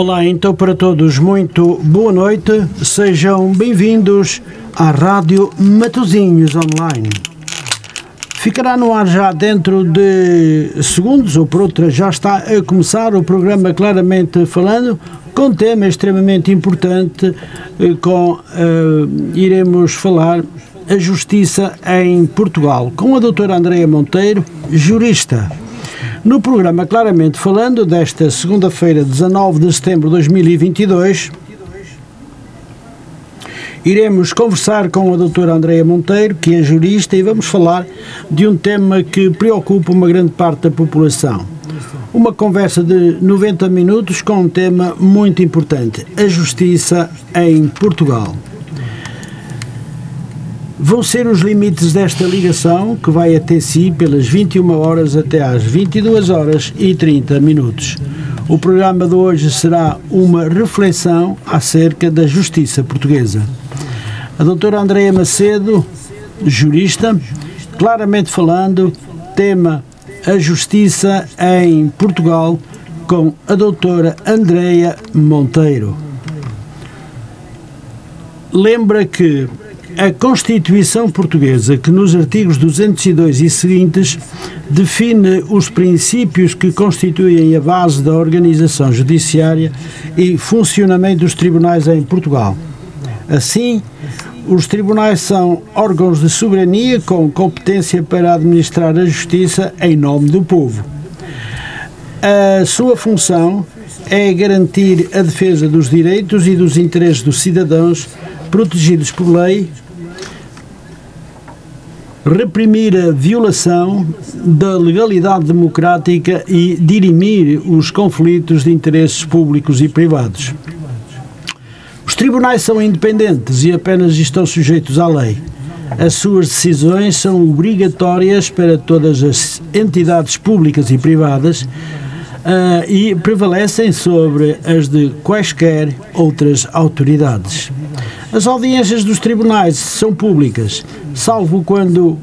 Olá, então para todos, muito boa noite, sejam bem-vindos à Rádio Matozinhos Online. Ficará no ar já dentro de segundos, ou por outra, já está a começar o programa Claramente Falando, com tema extremamente importante, eh, com uh, iremos falar a justiça em Portugal, com a doutora Andreia Monteiro, jurista. No programa Claramente Falando, desta segunda-feira, 19 de setembro de 2022, iremos conversar com a doutora Andreia Monteiro, que é jurista, e vamos falar de um tema que preocupa uma grande parte da população. Uma conversa de 90 minutos com um tema muito importante: a justiça em Portugal. Vão ser os limites desta ligação, que vai até si pelas 21 horas até às 22 horas e 30 minutos. O programa de hoje será uma reflexão acerca da justiça portuguesa. A doutora Andreia Macedo, jurista, claramente falando, tema a justiça em Portugal com a doutora Andreia Monteiro. Lembra que a Constituição Portuguesa, que nos artigos 202 e seguintes define os princípios que constituem a base da organização judiciária e funcionamento dos tribunais em Portugal. Assim, os tribunais são órgãos de soberania com competência para administrar a justiça em nome do povo. A sua função é garantir a defesa dos direitos e dos interesses dos cidadãos protegidos por lei, reprimir a violação da legalidade democrática e dirimir os conflitos de interesses públicos e privados. Os tribunais são independentes e apenas estão sujeitos à lei. As suas decisões são obrigatórias para todas as entidades públicas e privadas uh, e prevalecem sobre as de quaisquer outras autoridades. As audiências dos tribunais são públicas, salvo quando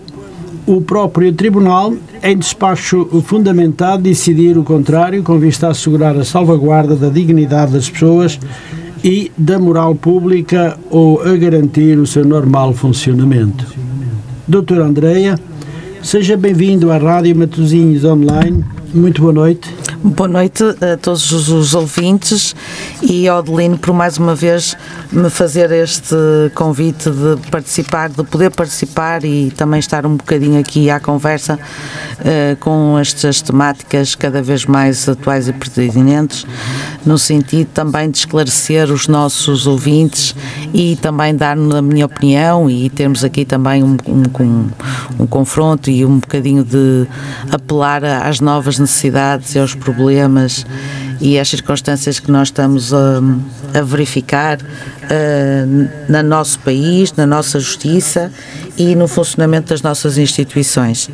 o próprio tribunal, em despacho fundamentado, decidir o contrário, com vista a assegurar a salvaguarda da dignidade das pessoas e da moral pública ou a garantir o seu normal funcionamento. Doutor Andreia, seja bem-vindo à Rádio Matosinhos Online. Muito boa noite. Boa noite a todos os ouvintes e ao Adelino por mais uma vez me fazer este convite de participar, de poder participar e também estar um bocadinho aqui à conversa uh, com estas temáticas cada vez mais atuais e pertinentes, no sentido também de esclarecer os nossos ouvintes e também dar a minha opinião e termos aqui também um, um, um confronto e um bocadinho de apelar às novas necessidades e aos problemas problemas e as circunstâncias que nós estamos a, a verificar uh, no nosso país, na nossa justiça e no funcionamento das nossas instituições.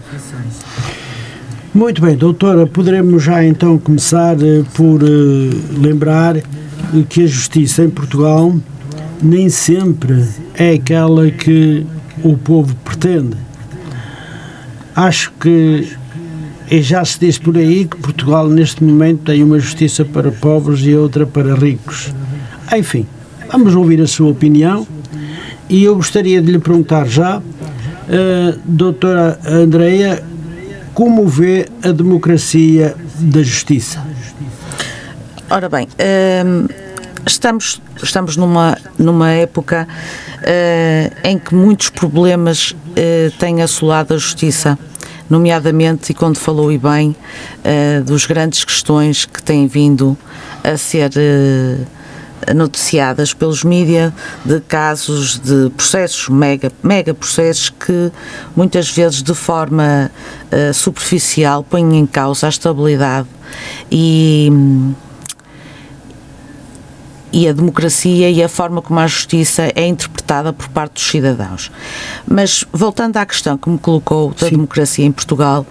Muito bem, doutora, poderemos já então começar uh, por uh, lembrar que a justiça em Portugal nem sempre é aquela que o povo pretende. Acho que e já se diz por aí que Portugal, neste momento, tem uma justiça para pobres e outra para ricos. Enfim, vamos ouvir a sua opinião e eu gostaria de lhe perguntar já, uh, doutora Andreia, como vê a democracia da justiça? Ora bem, uh, estamos, estamos numa, numa época uh, em que muitos problemas uh, têm assolado a justiça nomeadamente, e quando falou e bem, uh, dos grandes questões que têm vindo a ser uh, noticiadas pelos mídias de casos de processos, mega, mega processos, que muitas vezes de forma uh, superficial põem em causa a estabilidade e. Um, e a democracia e a forma como a justiça é interpretada por parte dos cidadãos. Mas voltando à questão que me colocou da Sim. democracia em Portugal,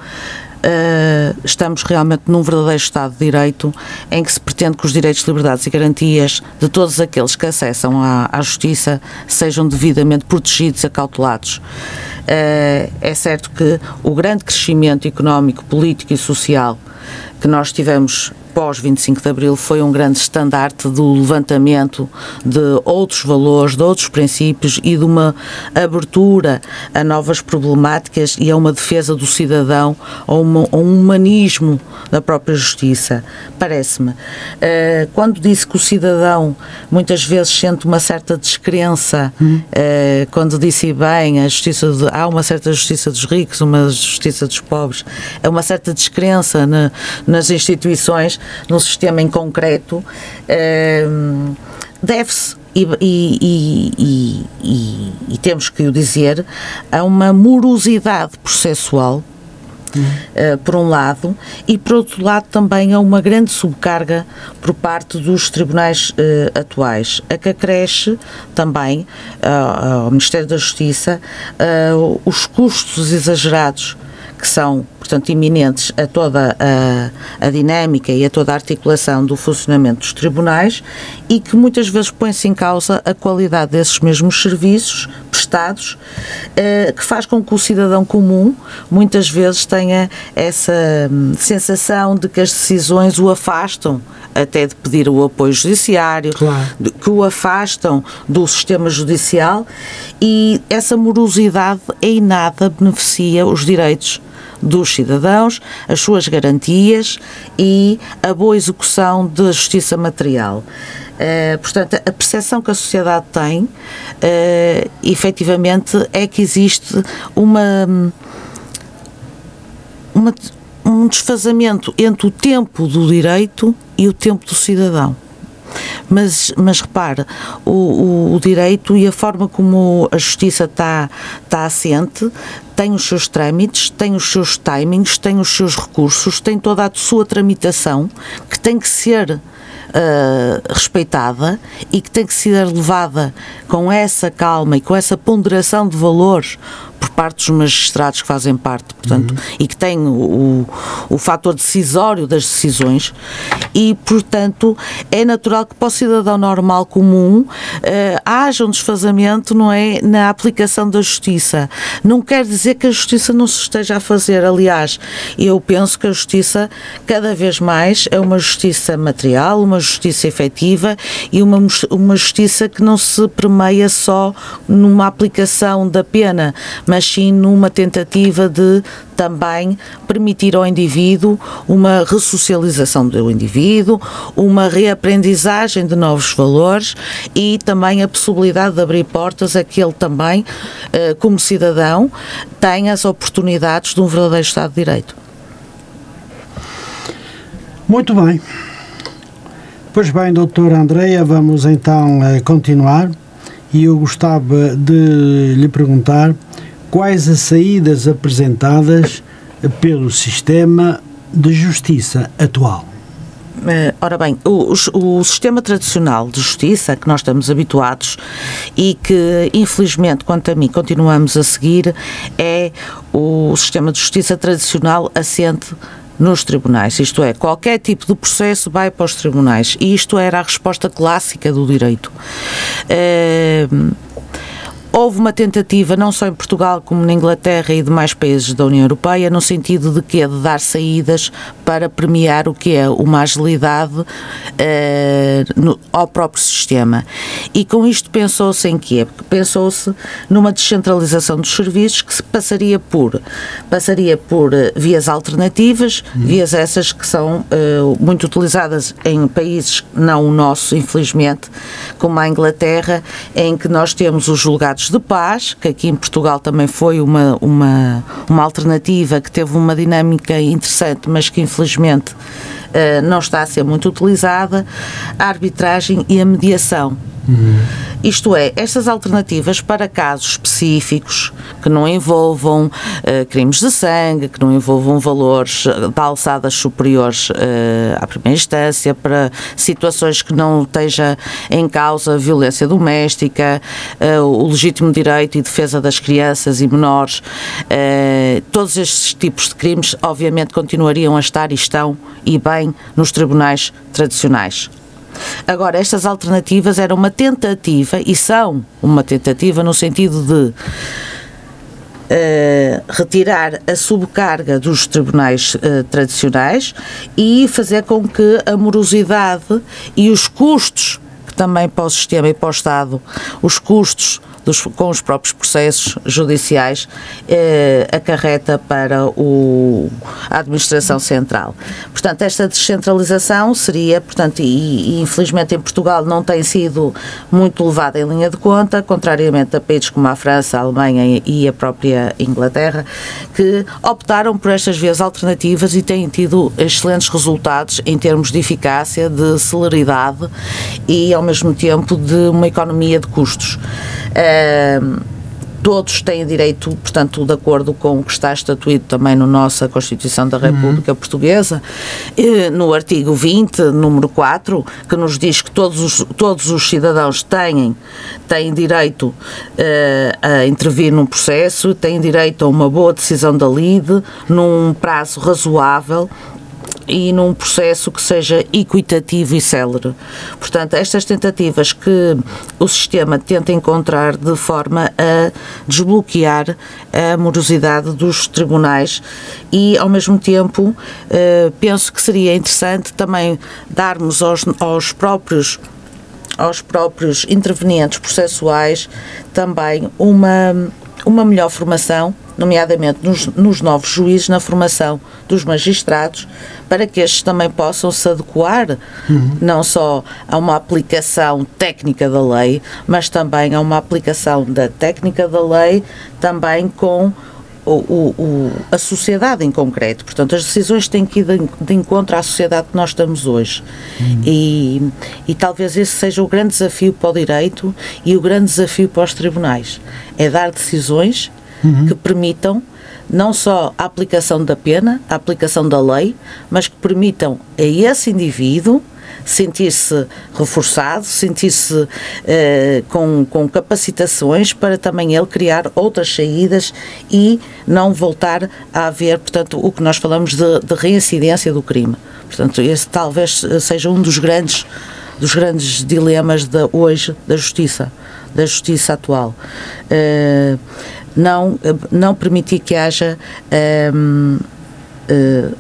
Uh, estamos realmente num verdadeiro Estado de Direito em que se pretende que os direitos, liberdades e garantias de todos aqueles que acessam à, à justiça sejam devidamente protegidos e acautelados. Uh, é certo que o grande crescimento económico, político e social que nós tivemos pós 25 de Abril foi um grande estandarte do levantamento de outros valores, de outros princípios e de uma abertura a novas problemáticas e a uma defesa do cidadão, a, uma, a um humanismo da própria justiça. Parece-me. Uh, quando disse que o cidadão muitas vezes sente uma certa descrença, hum. uh, quando disse bem a justiça de, há uma certa justiça dos ricos, uma justiça dos pobres, é uma certa descrença na, nas instituições, no sistema em concreto, uh, deve-se e, e, e, e, temos que o dizer, a uma morosidade processual Uh, por um lado, e por outro lado também há uma grande subcarga por parte dos tribunais uh, atuais, a que acresce também uh, ao Ministério da Justiça os custos exagerados que são, portanto, iminentes a toda a, a, dinâmica e a toda a articulação do funcionamento dos tribunais e que muitas vezes põe-se em causa a qualidade desses mesmos serviços prestados, eh, que faz com que o cidadão comum muitas vezes tenha essa hum, sensação de que as decisões o afastam até de pedir o apoio judiciário, claro. que o afastam do sistema judicial e essa morosidade em nada beneficia os direitos dos cidadãos, as suas garantias e a boa execução da justiça material. Uh, portanto, a percepção que a sociedade tem, uh, efetivamente, é que existe uma, uma, um desfazamento entre o tempo do direito e o tempo do cidadão. Mas, mas repare, o, o, o, direito e a forma como a justiça está, está assente tem os seus trâmites, tem os seus timings, tem os seus recursos, tem toda a sua tramitação que tem que ser uh, respeitada e que tem que ser levada com essa calma e com essa ponderação de valores por parte dos magistrados que fazem parte, portanto, uhum. e que têm o, o fator decisório das decisões, e, portanto, é natural que para o cidadão normal comum uh, haja um desfazamento, não é, na aplicação da justiça. Não quer dizer que a justiça não se esteja a fazer, aliás, eu penso que a justiça, cada vez mais, é uma justiça material, uma justiça efetiva e uma, uma justiça que não se permeia só numa aplicação da pena, mas sim numa tentativa de também permitir ao indivíduo uma ressocialização do indivíduo, uma reaprendizagem de novos valores e também a possibilidade de abrir portas a que ele também, eh, como cidadão, tenha as oportunidades de um verdadeiro Estado de Direito. Muito bem. Pois bem, doutora Andreia, vamos então eh, continuar e eu gostava de lhe perguntar quais as saídas apresentadas pelo sistema de justiça atual. Uh, ora bem, o, o, o, sistema tradicional de justiça que nós estamos habituados e que, infelizmente, quanto a mim, continuamos a seguir é o sistema de justiça tradicional assente nos tribunais, isto é, qualquer tipo de processo vai para os tribunais e isto era a resposta clássica do direito. Uh, Houve uma tentativa, não só em Portugal como na Inglaterra e demais países da União Europeia, no sentido de que de dar saídas para premiar o que é uma agilidade eh, no, ao próprio sistema. E com isto pensou-se em quê? Pensou-se numa descentralização dos serviços que se passaria por passaria por eh, vias alternativas, uhum. vias essas que são eh, muito utilizadas em países não o nosso, infelizmente, como a Inglaterra, em que nós temos os julgados de paz, que aqui em Portugal também foi uma, uma, uma alternativa que teve uma dinâmica interessante, mas que infelizmente uh, não está a ser muito utilizada, a arbitragem e a mediação. Uhum. Isto é, estas alternativas para casos específicos que não envolvam uh, crimes de sangue, que não envolvam valores eh, de alçadas superiores uh, à primeira instância, para situações que não esteja em causa violência doméstica, uh, o legítimo direito e defesa das crianças e menores, todos estes tipos de crimes, obviamente, continuariam a estar e estão e bem nos tribunais tradicionais. Agora, estas alternativas eram uma tentativa e são uma tentativa no sentido de uh, retirar a subcarga dos tribunais uh, tradicionais e fazer com que a morosidade e os custos que também para o sistema e para o Estado, os custos dos, com os próprios processos judiciais eh, acarreta para o, a administração central. Portanto, esta descentralização seria, portanto, e, e, infelizmente em Portugal não tem sido muito levada em linha de conta, contrariamente a países como a França, a Alemanha e a própria Inglaterra, que optaram por estas vias alternativas e têm tido excelentes resultados em termos de eficácia, de celeridade e, ao mesmo tempo, de uma economia de custos todos têm direito, portanto, de acordo com o que está estatuído também na nossa Constituição da República uhum. Portuguesa, no artigo 20, número 4, que nos diz que todos os, todos os cidadãos têm, têm direito uh, a intervir num processo, têm direito a uma boa decisão da LIDE, num prazo razoável e num processo que seja equitativo e célere. Portanto, estas tentativas que o sistema tenta encontrar de forma a desbloquear a morosidade dos tribunais e, ao mesmo tempo, eh, penso que seria interessante também darmos aos, aos próprios aos próprios intervenientes processuais também uma, uma melhor formação nomeadamente nos, nos, novos juízes, na formação dos magistrados, para que estes também possam se adequar uhum. não só a uma aplicação técnica da lei, mas também a uma aplicação da técnica da lei também com o, o, o, a sociedade em concreto. Portanto, as decisões têm que ir de, de encontro à sociedade que nós estamos hoje. Uhum. E, e talvez esse seja o grande desafio para o direito e o grande desafio para os tribunais. É dar decisões uhum. que permitam não só a aplicação da pena, a aplicação da lei, mas que permitam a esse indivíduo sentir-se reforçado, sentir-se eh, com, com capacitações para também ele criar outras saídas e não voltar a haver, portanto, o que nós falamos de, de reincidência do crime. Portanto, esse talvez seja um dos grandes, dos grandes dilemas de hoje da justiça, da justiça atual. Uh, não, não permitir que haja um, uh, eh,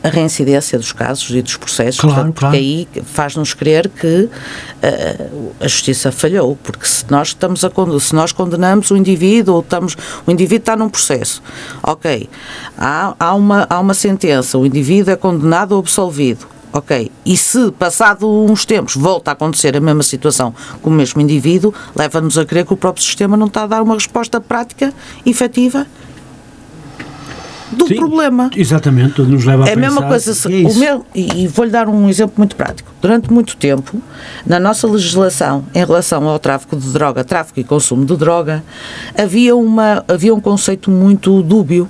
a reincidência dos casos e dos processos, claro, portanto, claro. porque aí faz-nos crer que uh, a justiça falhou, porque se nós estamos a se nós condenamos o indivíduo ou estamos o indivíduo está num processo, ok, há, há uma há uma sentença, o indivíduo é condenado ou absolvido, Ok. E se, passado uns tempos, volta a acontecer a mesma situação com o mesmo indivíduo, leva-nos a crer que o próprio sistema não está a dar uma resposta prática, efetiva do Sim, problema. Exatamente, nos leva a é a mesma coisa. Se, é o meu, e, e vou-lhe dar um exemplo muito prático. Durante muito tempo, na nossa legislação em relação ao tráfico de droga, tráfico e consumo de droga, havia, uma, havia um conceito muito dúbio.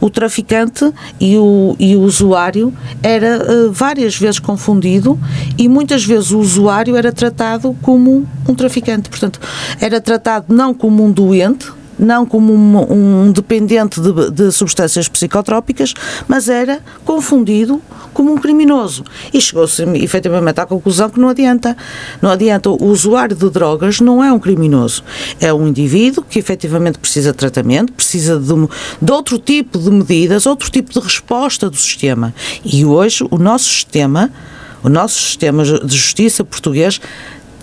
O traficante e o, e o usuário era uh, várias vezes confundido e muitas vezes o usuário era tratado como um traficante. Portanto, era tratado não como um doente, não como um, um dependente de, de, substâncias psicotrópicas, mas era confundido como um criminoso. E chegou-se efetivamente à conclusão que não adianta. Não adianta. O usuário de drogas não é um criminoso. É um indivíduo que efetivamente precisa de tratamento, precisa de, de outro tipo de medidas, outro tipo de resposta do sistema. E hoje o nosso sistema, o nosso sistema de justiça português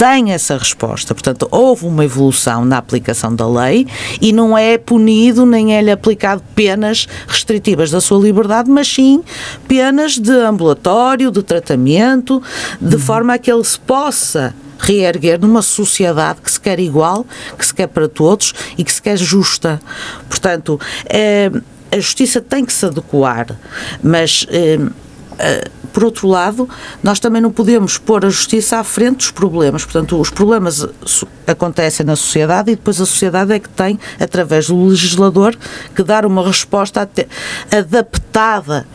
tem essa resposta. Portanto, houve uma evolução na aplicação da lei e não é punido nem é-lhe aplicado penas restritivas da sua liberdade, mas sim penas de ambulatório, de tratamento, de uhum. forma a que ele se possa reerguer numa sociedade que se quer igual, que se quer para todos e que se quer justa. Portanto, eh, a justiça tem que se adequar, mas. Eh, por outro lado, nós também não podemos pôr a justiça à frente dos problemas. Portanto, os problemas acontecem na sociedade e depois a sociedade é que tem, através do legislador, que dar uma resposta adaptada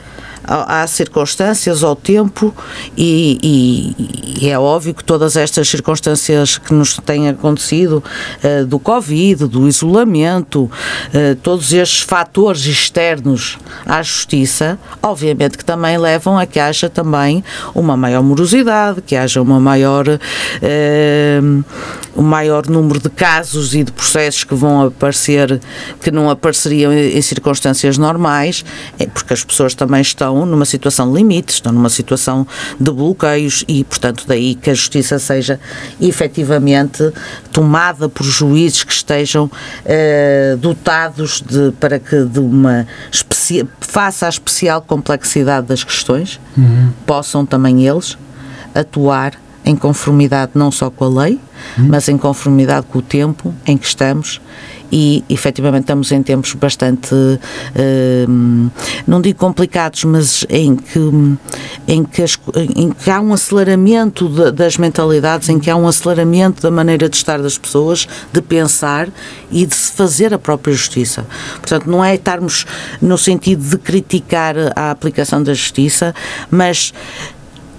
às circunstâncias, ao tempo e, e, e, é óbvio que todas estas circunstâncias que nos têm acontecido, uh, do Covid, do isolamento, uh, todos estes fatores externos à justiça, obviamente que também levam a que haja também uma maior morosidade, que haja uma maior uh, o maior número de casos e de processos que vão aparecer, que não apareceriam em circunstâncias normais, é porque as pessoas também estão numa situação de limite, estão numa situação de bloqueios e, portanto, daí que a justiça seja efetivamente tomada por juízes que estejam eh, dotados de, para que de uma faça a especial complexidade das questões, uhum. possam também eles atuar em conformidade não só com a lei, hum. mas em conformidade com o tempo em que estamos e efetivamente estamos em tempos bastante, uh, não digo complicados, mas em que, em que, as, em que há um aceleramento de, das mentalidades, em que há um aceleramento da maneira de estar das pessoas, de pensar e de se fazer a própria justiça. Portanto, não é estarmos no sentido de criticar a aplicação da justiça, mas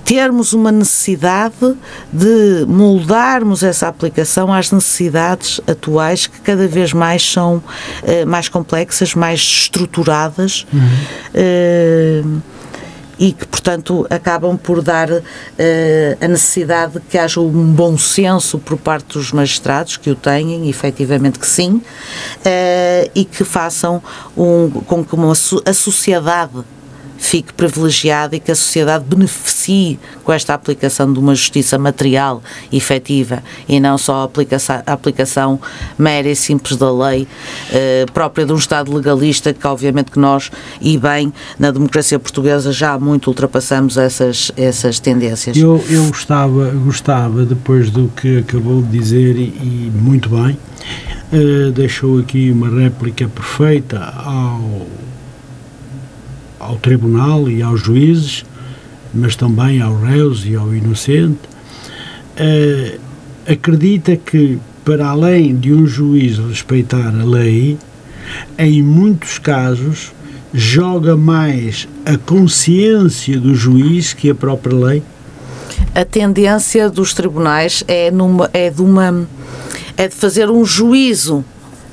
termos uma necessidade de moldarmos essa aplicação às necessidades atuais que cada vez mais são uh, mais complexas, mais estruturadas. Uhum. Uh, e que, portanto, acabam por dar uh, a necessidade de que haja um bom senso por parte dos magistrados, que o têm, efetivamente que sim, e que façam um, com que uma, a sociedade fique privilegiada e que a sociedade beneficie com esta aplicação de uma justiça material efetiva e não só a aplicação, a aplicação mera e simples da lei eh, própria de um Estado legalista que obviamente que nós e bem na democracia portuguesa já muito ultrapassamos essas, essas tendências. Eu, eu gostava, gostava depois do que acabou de dizer e, e muito bem, eh, deixou aqui uma réplica perfeita ao ao tribunal e aos juízes, mas também aos réus e ao inocente, uh, acredita que, para além de um juiz respeitar a lei, em muitos casos joga mais a consciência do juiz que a própria lei? A tendência dos tribunais é, numa, é de uma é de fazer um juízo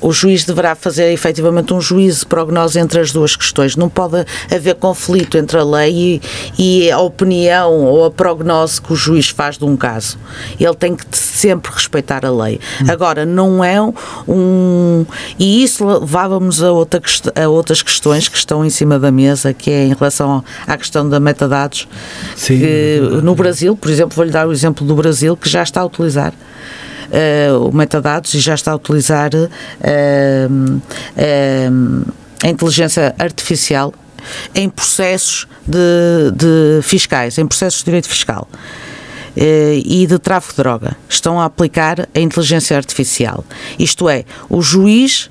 o juiz deverá fazer efetivamente um juízo de prognose entre as duas questões. Não pode haver conflito entre a lei e, e a opinião ou a prognose que o juiz faz de um caso. Ele tem que sempre respeitar a lei. Agora, não é um. E isso levávamos a, outra, a outras questões que estão em cima da mesa, que é em relação à questão da metadados. Sim, que, no Brasil, por exemplo, vou-lhe dar o exemplo do Brasil, que já está a utilizar uh, metadados e já está a utilizar uh, uh, a inteligência artificial em processos de, de fiscais, em processos de direito fiscal e de tráfico de droga. Estão a aplicar a inteligência artificial. Isto é, o juiz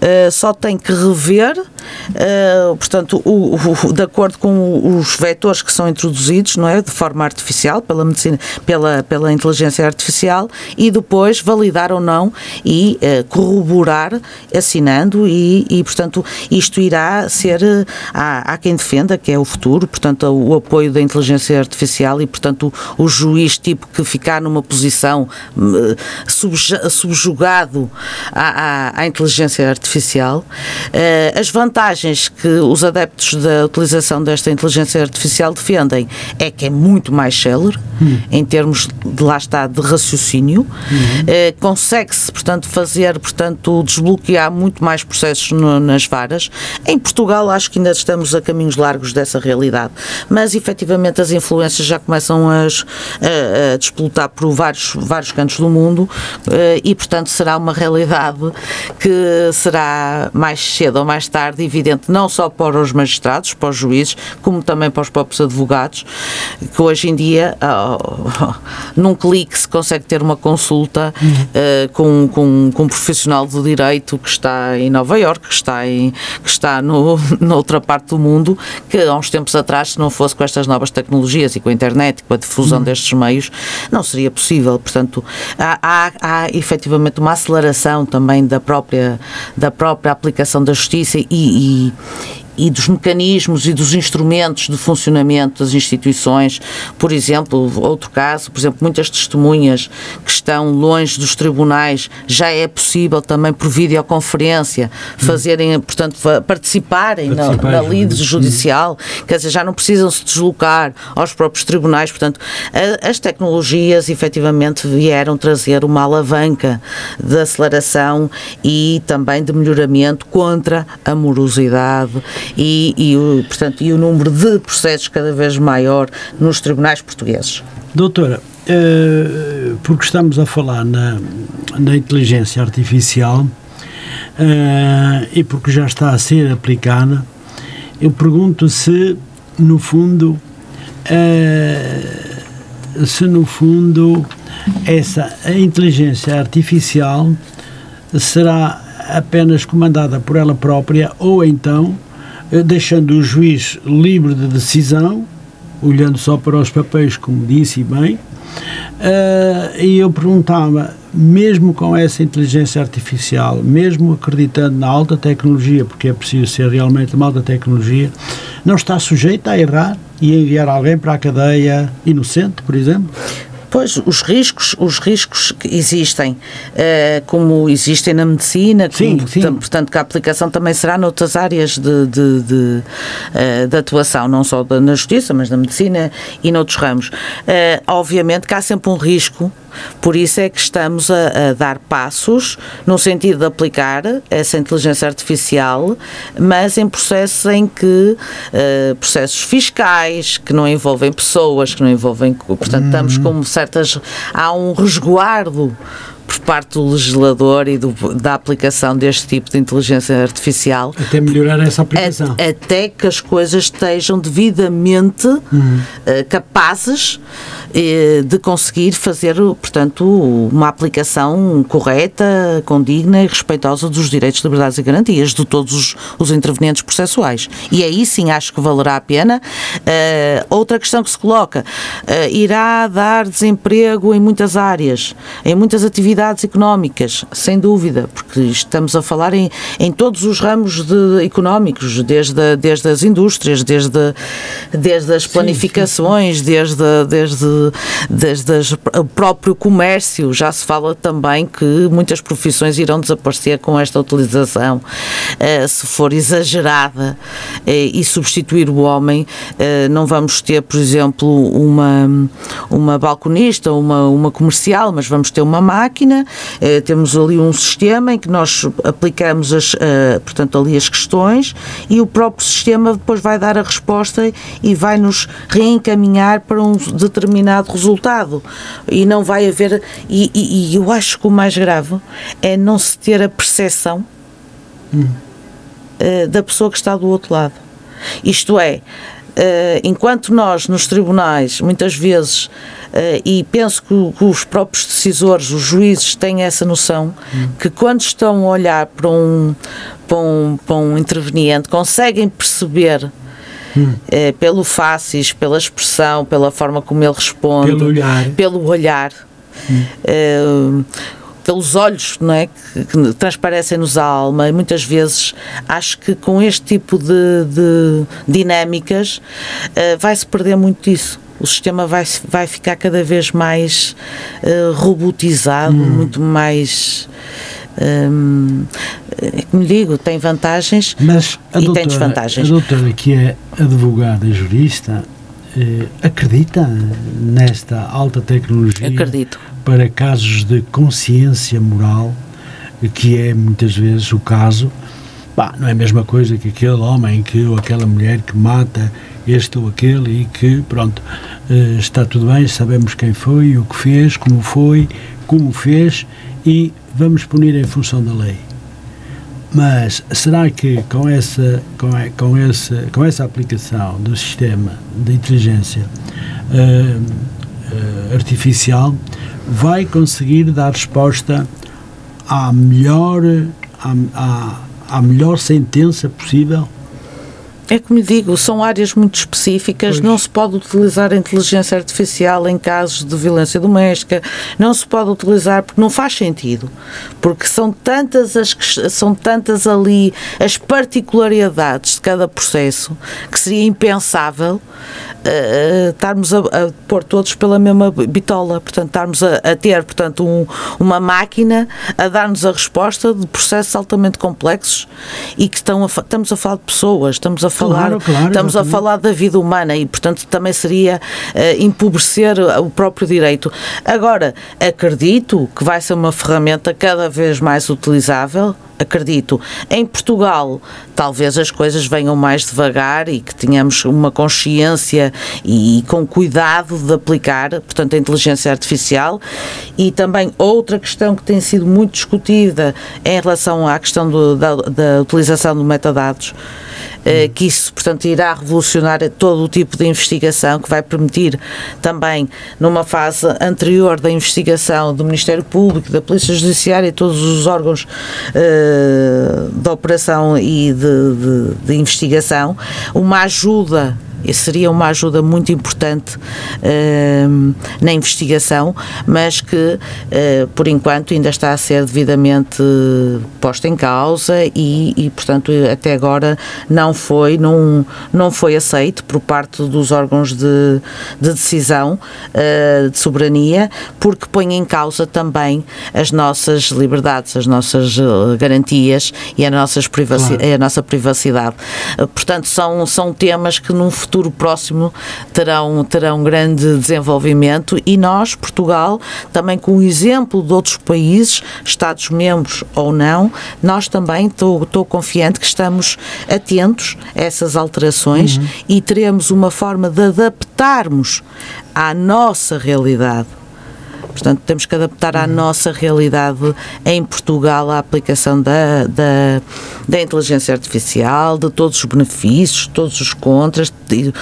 uh, só tem que rever, uh, portanto, o, o, de acordo com os vetores que são introduzidos, não é, de forma artificial, pela medicina, pela, pela inteligência artificial, e depois validar ou não e uh, corroborar, assinando, e, e, portanto, isto irá ser, há, há quem defenda que é o futuro, portanto, o apoio da inteligência artificial e, portanto, o, o juiz tipo que ficar numa posição subjugado à, à, à inteligência artificial artificial. Uh, as vantagens que os adeptos da utilização desta inteligência artificial defendem é que é muito mais célere, hum. em termos de lá está, de raciocínio. Uh, Consegue-se, portanto, fazer, portanto, desbloquear muito mais processos no, nas varas. Em Portugal, acho que ainda estamos a caminhos largos dessa realidade, mas efetivamente as influências já começam a, a, a por vários, vários cantos do mundo uh, e, portanto, será uma realidade que será será mais cedo ou mais tarde evidente, não só para os magistrados, para os juízes, como também para os próprios advogados, que hoje em dia, oh, num clique, se consegue ter uma consulta uhum. uh, com, com, com um profissional do direito que está em Nova Iorque, que está, em, que está no, noutra parte do mundo, que há uns tempos atrás, se não fosse com estas novas tecnologias e com a internet, com a difusão uhum. destes meios, não seria possível. Portanto, há, há, há efetivamente uma aceleração também da própria da própria aplicação da justiça e, e e dos mecanismos e dos instrumentos de funcionamento das instituições. Por exemplo, outro caso, por exemplo, muitas testemunhas que estão longe dos tribunais, já é possível também por videoconferência fazerem, portanto, participarem na, na lide judicial, quer dizer, já não precisam se deslocar aos próprios tribunais, portanto, a, as tecnologias efetivamente vieram trazer uma alavanca de aceleração e também de melhoramento contra a morosidade e, e, o, portanto, e o número de processos cada vez maior nos tribunais portugueses. Doutora, uh, porque estamos a falar na, na inteligência artificial uh, e porque já está a ser aplicada, eu pergunto se, no fundo, uh, se no fundo essa inteligência artificial será apenas comandada por ela própria ou então deixando o juiz livre de decisão, olhando só para os papéis, como disse bem, Uh, e eu perguntava, mesmo com essa inteligência artificial, mesmo acreditando na alta tecnologia, porque é preciso ser realmente uma alta tecnologia, não está sujeita a errar e enviar alguém para a cadeia inocente, por exemplo? Pois, os riscos, os riscos que existem, uh, como existem na medicina, sim, como, sim. portanto que a aplicação também será noutras áreas de, de, de, uh, de atuação, não só na justiça, mas na medicina e noutros ramos. Uh, obviamente que há sempre um risco por isso é que estamos a, a, dar passos no sentido de aplicar essa inteligência artificial, mas em processos em que uh, processos fiscais que não envolvem pessoas, que não envolvem, portanto, estamos com certas há um resguardo por parte do legislador e do, da aplicação deste tipo de inteligência artificial. Até melhorar essa aplicação. A, até que as coisas estejam devidamente uhum. uh, capazes uh, de conseguir fazer, portanto, uma aplicação correta, condigna e respeitosa dos direitos, liberdades e garantias de todos os, os intervenientes processuais. E aí sim acho que valerá a pena. Uh, outra questão que se coloca, irá dar desemprego em muitas áreas, em muitas atividades atividades económicas, sem dúvida, porque estamos a falar em, em todos os ramos de, económicos, desde, desde as indústrias, desde, desde as planificações, sim, sim. desde, desde, desde as, o próprio comércio. Já se fala também que muitas profissões irão desaparecer com esta utilização, uh, se for exagerada uh, e substituir o homem, uh, não vamos ter, por exemplo, uma, uma balconista, uma, uma comercial, mas vamos ter uma máquina máquina, eh, temos ali um sistema em que nós aplicamos as, eh, portanto, ali as questões e o próprio sistema depois vai dar a resposta e vai nos reencaminhar para um determinado resultado e não vai haver e, e, e eu acho que o mais grave é não se ter a percepção hum. Eh, da pessoa que está do outro lado. Isto é, enquanto nós nos tribunais, muitas vezes, uh, e penso que, os próprios decisores, os juízes, têm essa noção, que quando estão a olhar para um, para um, para um interveniente, conseguem perceber. Hum. Pelo faces, pela expressão, pela forma como ele responde, pelo olhar, pelo olhar hum pelos olhos não é, que, que transparecem-nos a alma e muitas vezes acho que com este tipo de, de dinâmicas uh, vai-se perder muito disso o sistema vai, vai ficar cada vez mais uh, robotizado, hum. muito mais. Um, ehm, como digo, tem vantagens Mas e doutora, tem desvantagens. A doutora, que é advogada e jurista, eh, acredita nesta alta tecnologia? Acredito para casos de consciência moral, que é muitas vezes o caso, bah, não é a mesma coisa que aquele homem que, ou aquela mulher que mata este ou aquele e que, pronto, eh, está tudo bem, sabemos quem foi, o que fez, como foi, como fez e vamos punir em função da lei. Mas será que com essa, com, com essa, com essa aplicação do sistema de inteligência uh, uh, artificial vai conseguir dar resposta à melhor, à, à, à melhor sentença possível? É como digo, são áreas muito específicas, pois. não se pode utilizar a inteligência artificial em casos de violência doméstica, não se pode utilizar porque não faz sentido, porque são tantas as são tantas ali as particularidades de cada processo que seria impensável uh, estarmos a, a, pôr todos pela mesma bitola, portanto estarmos a, a ter, portanto, um, uma máquina a dar-nos a resposta de processos altamente complexos e que estão a, estamos a falar de pessoas, estamos a falar, claro, claro, estamos exatamente. a falar da vida humana e, portanto, também seria uh, empobrecer o próprio direito. Agora, acredito que vai ser uma ferramenta cada vez mais utilizável acredito. Em Portugal, talvez as coisas venham mais devagar e que tenhamos uma consciência e, com cuidado de aplicar, portanto, a inteligência artificial. E também outra questão que tem sido muito discutida em relação à questão do, da, da utilização de metadados eh, que isso, portanto, irá revolucionar todo o tipo de investigação, que vai permitir também, numa fase anterior da investigação do Ministério Público, da Polícia Judiciária e todos os órgãos uh, de operação e de, de, de investigação, uma ajuda seria uma ajuda muito importante uh, na investigação, mas que uh, por enquanto ainda está a ser devidamente posta em causa e, e, portanto até agora não foi não, não foi aceito por parte dos órgãos de, de decisão uh, de soberania porque põe em causa também as nossas liberdades, as nossas garantias e a, nossas privaci claro. a nossa privacidade. portanto são, são temas que num futuro futuro próximo terão, terão grande desenvolvimento e nós, Portugal, também com o exemplo de outros países, Estados-membros ou não, nós também estou confiante que estamos atentos a essas alterações uhum. e teremos uma forma de adaptarmos à nossa realidade Portanto, temos que adaptar à nossa realidade em Portugal a aplicação da, da, da inteligência artificial, de todos os benefícios, todos os contras. De,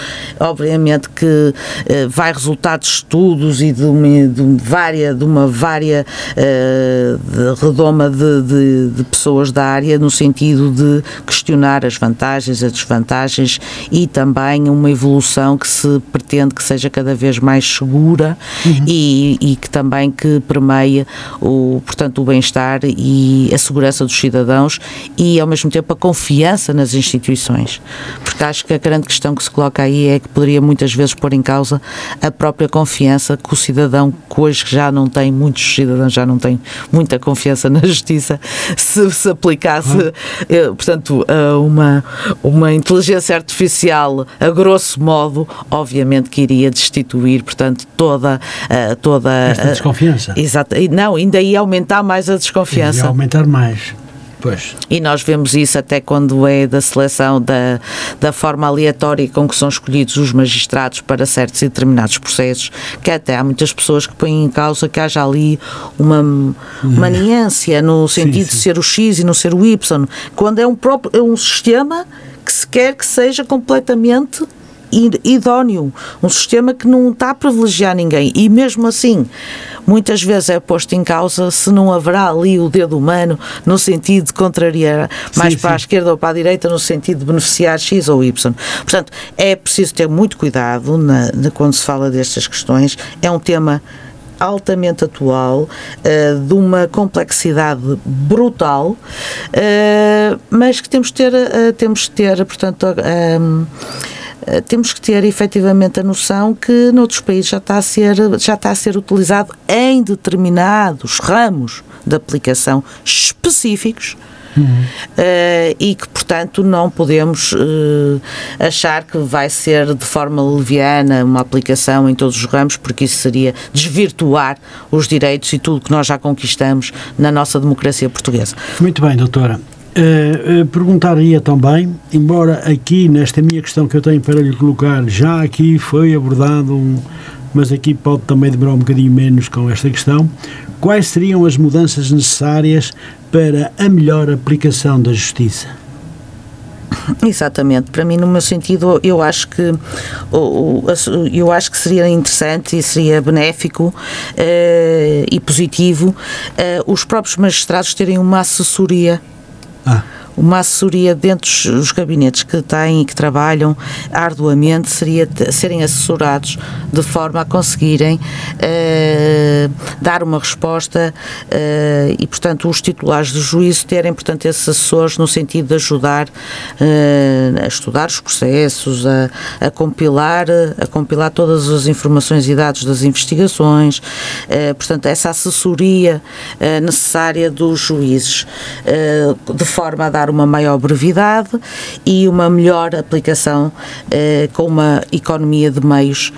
obviamente que eh, vai resultar de estudos e de uma, de uma vária, de uma vária eh, de redoma de, de, de pessoas da área no sentido de questionar as vantagens, as desvantagens e também uma evolução que se pretende que seja cada vez mais segura uhum. e, e que também que permeia o, portanto, o bem-estar e a segurança dos cidadãos e, ao mesmo tempo, a confiança nas instituições. Porque acho que a grande questão que se coloca aí é que poderia muitas vezes pôr em causa a própria confiança que o cidadão, que hoje já não tem, muitos cidadãos já não têm muita confiança na justiça, se se aplicasse, uhum. portanto, uma, uma inteligência artificial a grosso modo, obviamente que iria destituir, portanto, toda, toda esta desconfiança. Exato. Não, ainda ia aumentar mais a desconfiança. Ia aumentar mais. Pois. E nós vemos isso até quando é da seleção da, da forma aleatória com que são escolhidos os magistrados para certos e determinados processos, que até há muitas pessoas que põem em causa que haja ali uma maniência no sentido sim, sim. de ser o X e não ser o Y, quando é um, próprio, é um sistema que se quer que seja completamente idóneo, um sistema que não está a privilegiar ninguém e mesmo assim muitas vezes é posto em causa se não haverá ali o dedo humano no sentido de contrariar mais sim, para sim. a esquerda ou para a direita no sentido de beneficiar X ou Y. Portanto, é preciso ter muito cuidado na, na quando se fala destas questões. É um tema altamente atual, uh, de uma complexidade brutal, uh, mas que temos de ter, uh, temos de ter portanto, eh, temos que ter efetivamente a noção que noutros países já está a ser, já está a ser utilizado em determinados ramos de aplicação específicos. Uh, e que, portanto, não podemos uh, achar que vai ser de forma leviana uma aplicação em todos os ramos, porque isso seria desvirtuar os direitos e tudo que nós já conquistamos na nossa democracia portuguesa. Muito bem, doutora. Uh, perguntaria também, embora aqui nesta minha questão que eu tenho para lhe colocar, já aqui foi abordado, um, mas aqui pode também demorar um bocadinho menos com esta questão, quais seriam as mudanças necessárias para a melhor aplicação da justiça? Exatamente, para mim no meu sentido eu acho que eu acho que seria interessante e seria benéfico uh, e positivo os próprios magistrados terem uma assessoria ah. Uma assessoria dentro dos gabinetes que têm e que trabalham arduamente seria serem assessorados de forma a conseguirem uh, dar uma resposta uh, e, portanto, os titulares do juízo terem, portanto, esses assessores no sentido de ajudar uh, a estudar os processos, a, a, compilar, a compilar todas as informações e dados das investigações, portanto, essa assessoria necessária dos juízes, de forma a dar uma maior brevidade e uma melhor aplicação com uma economia de meios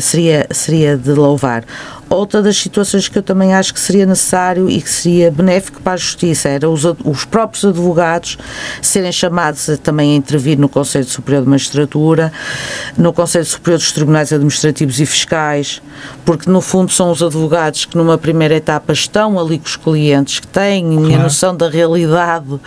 seria, seria de louvar. Outra das situações que eu também acho que seria necessário e que seria benéfico para a Justiça era os, os próprios advogados serem chamados a, também a intervir no Conselho Superior de Magistratura, no Conselho Superior dos Tribunais Administrativos e Fiscais, porque no fundo são os advogados que numa primeira etapa estão ali com os clientes, que têm claro. a noção da realidade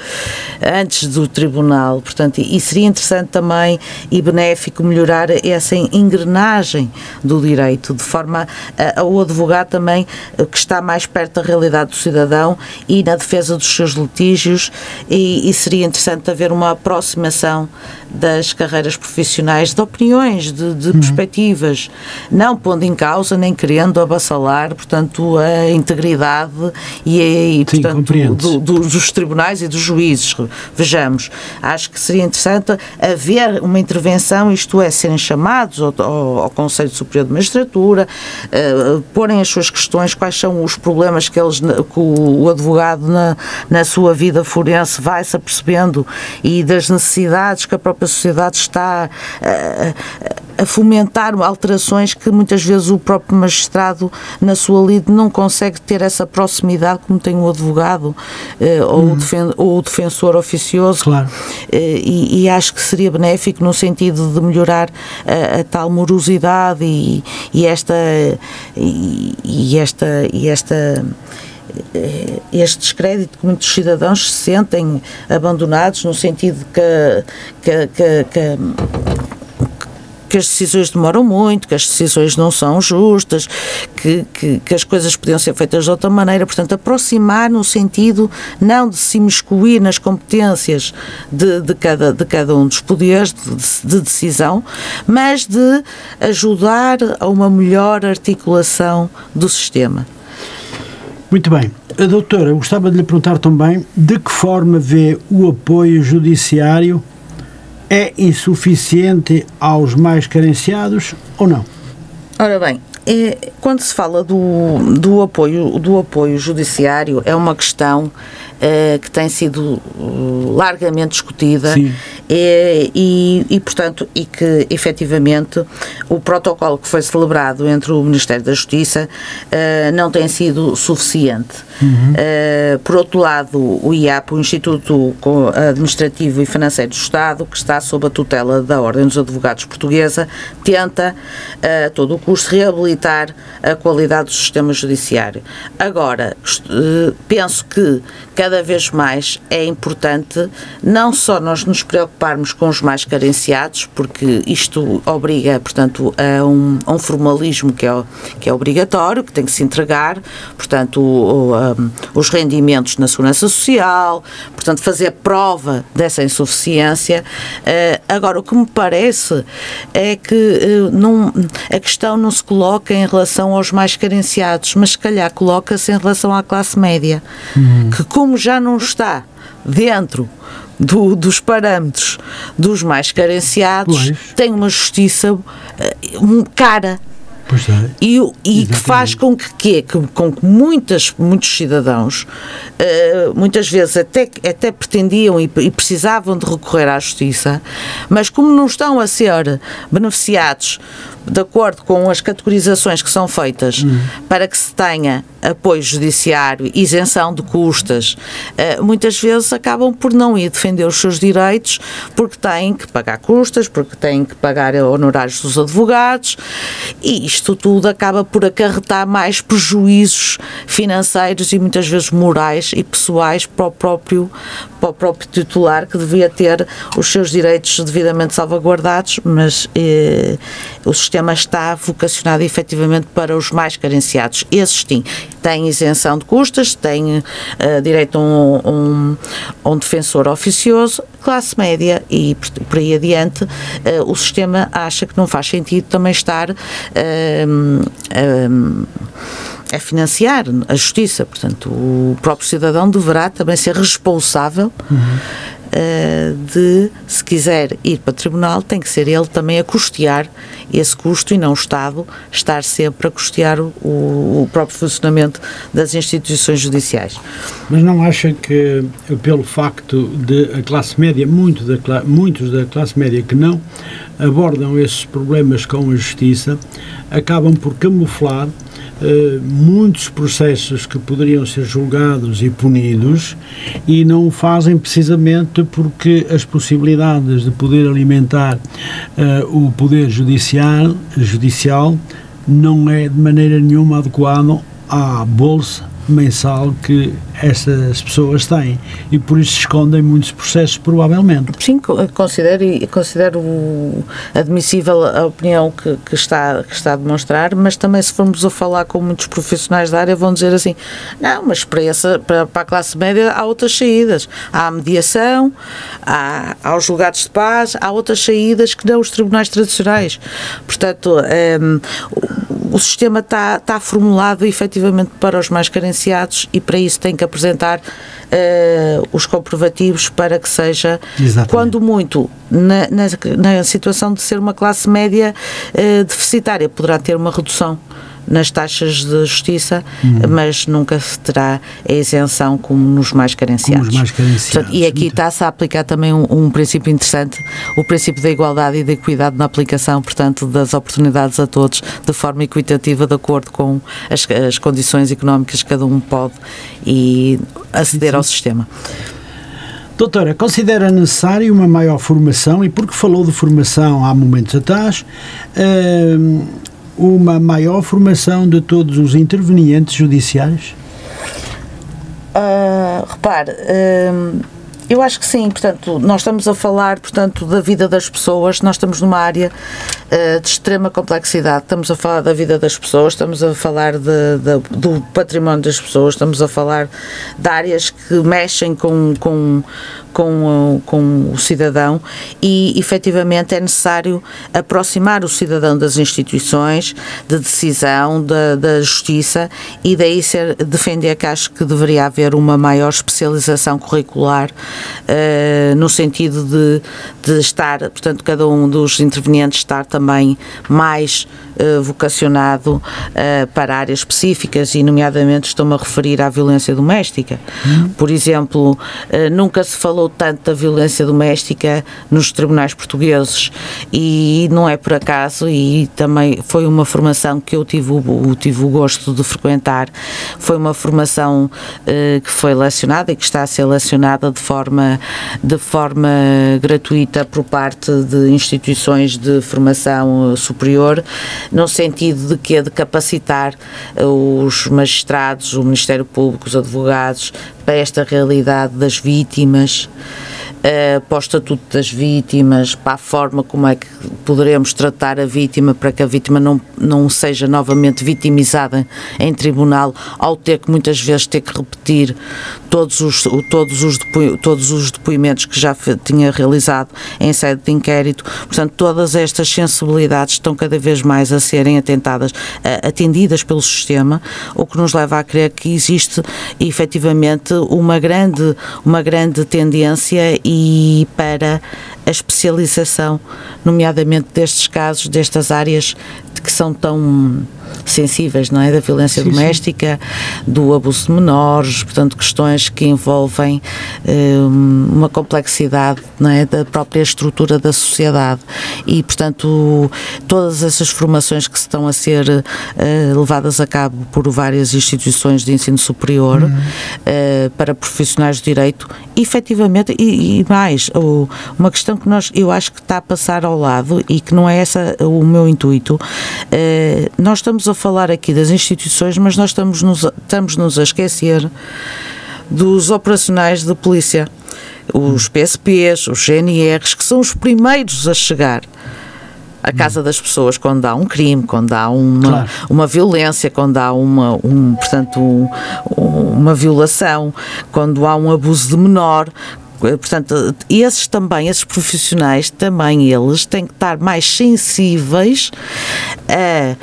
antes do tribunal, portanto, e seria interessante também e benéfico melhorar essa engrenagem do direito, de forma a, a o advogado advogado também eh, que está mais perto da realidade do cidadão e na defesa dos seus litígios e, e seria interessante haver uma aproximação das carreiras profissionais, de opiniões, de, de uhum. perspectivas, não pondo em causa nem querendo abassalar, portanto, a integridade e, e portanto, do, do, dos tribunais e dos juízes. Vejamos, acho que seria interessante haver uma intervenção, isto é, serem chamados ao, ao, ao Conselho Superior de Magistratura, uh, porem as suas questões, quais são os problemas que, eles, que o, advogado na, na sua vida forense vai se apercebendo e das necessidades que a própria sociedade está a, a fomentar alterações que muitas vezes o próprio magistrado, na sua lide, não consegue ter essa proximidade como tem o advogado eh, ou, o uhum. ou, o defensor oficioso. Claro. Eh, e, e, acho que seria benéfico no sentido de melhorar a, a tal morosidade e, e esta. E, e esta e esta eh, este descrédito que muitos cidadãos se sentem abandonados no sentido que, que, que, que que as decisões demoram muito, que as decisões não são justas, que, que, que, as coisas podiam ser feitas de outra maneira. Portanto, aproximar no sentido não de se imiscuir nas competências de, de, cada, de cada um dos poderes de, de decisão, mas de ajudar a uma melhor articulação do sistema. Muito bem. A doutora, gostava de lhe perguntar também de que forma vê o apoio judiciário é insuficiente aos mais carenciados ou não? Ora bem, é, quando se fala do, do, apoio, do apoio judiciário, é uma questão é, que tem sido uh, largamente discutida é, e, e, portanto, e que efetivamente o protocolo que foi celebrado entre o Ministério da Justiça é, não tem sido suficiente. Uhum. por outro lado, o IAP, o Instituto Administrativo e Financeiro do Estado, que está sob a tutela da Ordem dos Advogados Portuguesa, tenta a todo o custo reabilitar a qualidade do sistema judiciário. Agora, penso que cada vez mais é importante não só nós nos preocuparmos com os mais carenciados, porque isto obriga, portanto, a um, a um formalismo que é, que é obrigatório, que tem que se entregar, portanto, o, o, um, os rendimentos na segurança social, portanto, fazer prova dessa insuficiência. Uh, agora, o que me parece é que uh, não, a questão não se coloca em relação aos mais carenciados, mas se calhar coloca-se em relação à classe média, uhum. que como já não está dentro do, dos parâmetros dos mais carenciados, pois. tem uma justiça uh, cara. É. E, e que faz com que, que, com que muitas, muitos cidadãos, uh, muitas vezes até, até pretendiam e, e, precisavam de recorrer à justiça, mas como não estão a ser beneficiados de acordo com as categorizações que são feitas uhum. para que se tenha apoio judiciário, isenção de custas, uh, muitas vezes acabam por não ir defender os seus direitos porque têm que pagar custas, porque têm que pagar honorários dos advogados e isto tudo acaba por acarretar mais prejuízos financeiros e muitas vezes morais e pessoais para o próprio, para o próprio titular que devia ter os seus direitos devidamente salvaguardados, mas eh, o sistema está vocacionado efetivamente para os mais carenciados. Esses sim tem isenção de custas, tem uh, direito a um, um, um, defensor oficioso, classe média e por, por aí adiante, uh, o sistema acha que não faz sentido também estar uh, a financiar a justiça. Portanto, o próprio cidadão deverá também ser responsável. Uhum uh, de, se quiser ir para o tribunal, tem que ser ele também a custear esse custo e não o Estado estar sempre a custear o, o próprio funcionamento das instituições judiciais. Mas não acha que, pelo facto de a classe média, muito da, muitos da classe média que não abordam esses problemas com a justiça, acabam por camuflar eh, muitos processos que poderiam ser julgados e punidos e não o fazem precisamente porque as possibilidades de poder alimentar uh, o poder judicial, judicial não é de maneira nenhuma adequado à bolsa mensal que essas pessoas têm e por isso escondem muitos processos provavelmente. Sim, considero, considero admissível a opinião que, que, está, que está a demonstrar, mas também se formos a falar com muitos profissionais da área vão dizer assim, não, mas para, essa, para, para a classe média há outras saídas, há a mediação, há, há os julgados de paz, há outras saídas que não os tribunais tradicionais. Portanto, ehm, o sistema está, está formulado efetivamente para os mais carenciados e para isso tem que apresentar uh, os comprovativos para que seja, Exatamente. quando muito, na, na, na, situação de ser uma classe média uh, deficitária, poderá ter uma redução nas taxas de justiça, mas nunca se terá a isenção como nos mais carenciados. Como os mais carenciados. Portanto, e aqui está-se a aplicar também um, um, princípio interessante, o princípio da igualdade e da equidade na aplicação, portanto, das oportunidades a todos, de forma equitativa, de acordo com as, as condições económicas que cada um pode e aceder Sim. ao sistema. Doutora, considera necessário uma maior formação e porque falou de formação há momentos atrás, uma maior formação de todos os intervenientes judiciais? Uh, repare, uh, eu acho que sim, portanto, nós estamos a falar, portanto, da vida das pessoas, nós estamos numa área uh, de extrema complexidade, estamos a falar da vida das pessoas, estamos a falar de, de, do património das pessoas, estamos a falar de áreas que mexem com, com, com, com o cidadão e, efetivamente, é necessário aproximar o cidadão das instituições de decisão, da, da justiça e daí ser, defender que acho que deveria haver uma maior especialização curricular uh, no sentido de, de estar, portanto, cada um dos intervenientes estar também mais uh, vocacionado uh, para áreas específicas e, nomeadamente, estou-me a referir à violência doméstica. Hum. Por exemplo, nunca se falou tanto da violência doméstica nos tribunais portugueses e não é por acaso e também foi uma formação que eu tive o, tive o gosto de frequentar. Foi uma formação eh, que foi lecionada e que está a ser lecionada de forma, de forma gratuita por parte de instituições de formação superior, no sentido de que de capacitar os magistrados, o Ministério Público, os advogados, para esta realidade das vítimas uh, para o estatuto das vítimas, para a forma como é que poderemos tratar a vítima para que a vítima não, não seja novamente vitimizada em tribunal ao ter que muitas vezes ter que repetir todos os, todos os, depo, todos os depoimentos que já tinha realizado em sede de inquérito. Portanto, todas estas sensibilidades estão cada vez mais a serem atentadas, atendidas pelo sistema, o que nos leva a crer que existe efetivamente uma grande, uma grande tendência e e para a especialização, nomeadamente destes casos, destas áreas que são tão sensíveis, não é? Da violência sim, doméstica, sim. do abuso de menores, portanto, questões que envolvem um, uma complexidade, não é? Da própria estrutura da sociedade. E, portanto, todas essas formações que estão a ser uh, levadas a cabo por várias instituições de ensino superior uhum. uh, para profissionais de direito, efetivamente, e, e mais, o, uma questão que nós, eu acho que está a passar ao lado e que não é essa o meu intuito, uh, nós estamos estamos a falar aqui das instituições, mas nós estamos nos, estamos nos a esquecer dos operacionais da polícia, os PSPs, os GNRs, que são os primeiros a chegar a casa das pessoas quando há um crime, quando há uma, Claro. uma violência, quando há uma, um, portanto, um- uma violação, quando há um abuso de menor. Eh, Portanto, esses também, esses profissionais, também eles têm que estar mais sensíveis a,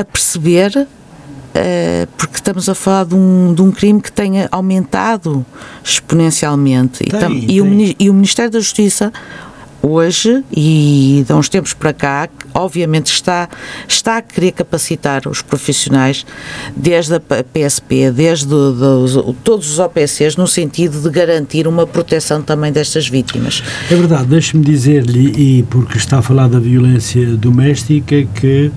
a perceber eh, porque estamos a falar de um, de um crime que tenha aumentado exponencialmente. E, Tem, tam- e o, e o Ministério da Justiça, hoje e de uns tempos para cá, obviamente está, está a querer capacitar os profissionais, desde a PSP, desde dos- todos os OPCs, no sentido de garantir uma proteção também destas vítimas. É verdade, deixe-me dizer-lhe, e porque está a falar da violência doméstica, que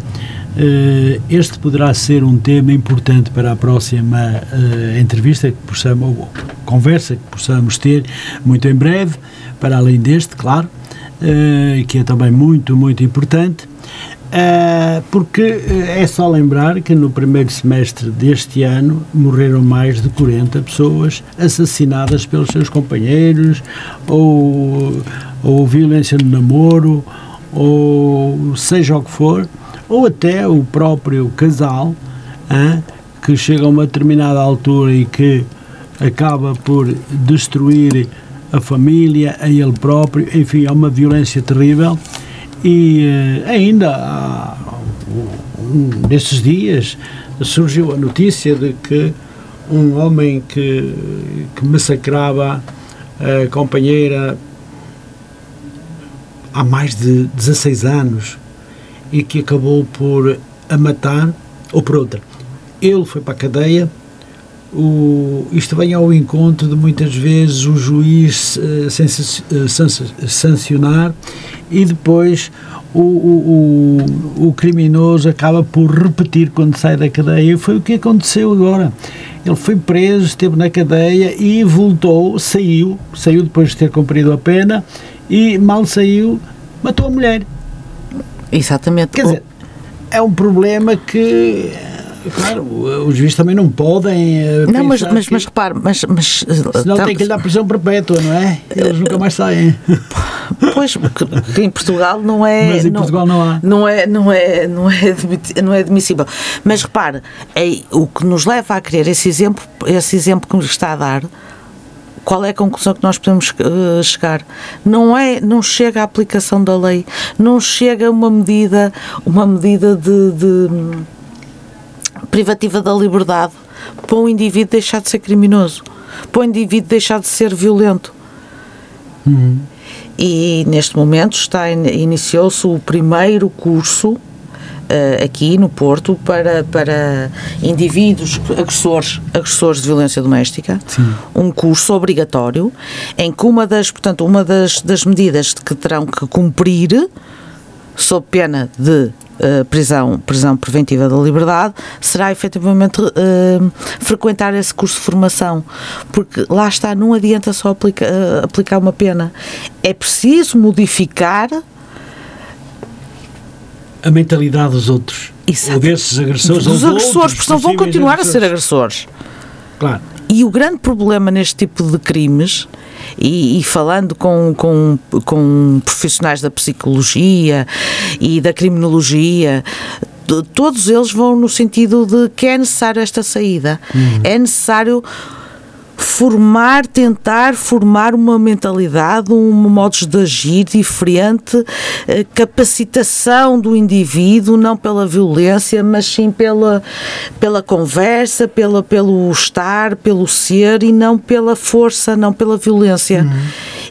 este poderá ser um tema importante para a próxima eh, entrevista que possamos, ou conversa que possamos ter muito em breve, para além deste, claro, eh, que é também muito, muito importante. Eh, porque eh, é só lembrar que no primeiro semestre deste ano morreram mais de 40 pessoas assassinadas pelos seus companheiros, ou, ou violência no namoro, ou seja o que for, ou até o próprio casal hã, que chega a uma determinada altura e que acaba por destruir a família, a ele próprio, enfim, é uma violência terrível. E eh, ainda há um dias surgiu a notícia de que um homem que, que massacrava a companheira há mais de 16 anos e que acabou por a matar, ou por outra. Ele foi para a cadeia, o, isto vem ao encontro de muitas vezes o juiz sansa- sancionar e depois o, o, o, o criminoso acaba por repetir quando sai da cadeia. E foi o que aconteceu agora. Ele foi preso, esteve na cadeia e voltou, saiu, saiu depois de ter cumprido a pena e mal saiu, matou a mulher. Exatamente. Quer dizer, é um problema que, claro, os juízes também não podem. eh, não, mas, mas, que- mas repare, mas, mas Senão tam- tem que lhe dar prisão perpétua, não é? Eles nunca mais saem. Pois, porque que em Portugal não é. Mas em Portugal não há. Não é, não é, não é, não é admissível. Mas repare, é, o que nos leva a querer esse exemplo, esse exemplo que nos está a dar, qual é a conclusão que nós podemos eh, chegar? Não é, não chega à aplicação da lei, não chega uma medida, uma medida de, de, privativa da liberdade para o indivíduo deixar de ser criminoso, para o indivíduo deixar de ser violento. E neste momento está in- iniciou-se o primeiro curso eh, aqui no Porto para, para indivíduos agressores, agressores de violência doméstica, um curso obrigatório em que uma das, portanto, uma das, das medidas que terão que cumprir sob pena de eh, prisão, prisão preventiva da liberdade, será efetivamente eh, frequentar esse curso de formação. Porque lá está, não adianta só aplica- eh, aplicar uma pena. É preciso modificar A mentalidade dos outros. Exato. Ou desses agressores. os ou agressores, outros porque senão vão continuar a ser agressores. Claro. E o grande problema neste tipo de crimes, e, e falando com, com, com profissionais da psicologia e da criminologia, todos eles vão no sentido de que é necessário esta saída. É necessário formar, tentar formar uma mentalidade, um modos de agir diferente, eh, capacitação do indivíduo, não pela violência, mas sim pela, pela conversa, pela, pelo estar, pelo ser e não pela força, não pela violência.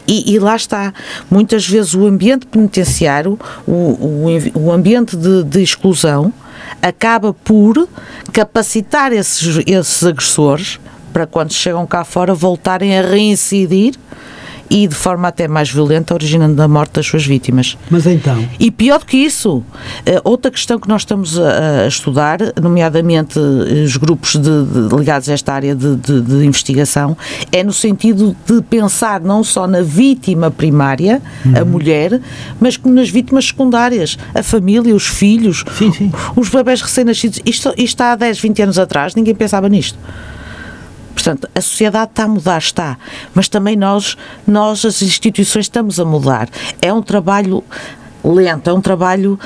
E, e lá está. Muitas vezes o ambiente penitenciário, o, o, o ambiente de, de exclusão, acaba por capacitar esses, esses agressores para quando chegam cá fora voltarem a reincidir e de forma até mais violenta, originando a morte das suas vítimas. Mas então, E pior do que isso, eh, outra questão que nós estamos a, a estudar, nomeadamente eh, os grupos de- de- ligados a esta área de, de- investigação, é no sentido de pensar não só na vítima primária, a mulher, mas como nas vítimas secundárias, a família, os filhos, Sim, sim. os bebés recém-nascidos. Isto, isto há 10, 20 anos atrás, ninguém pensava nisto. Portanto, a sociedade está a mudar, está, mas também nós, nós as instituições estamos a mudar. É um trabalho lento, é um trabalho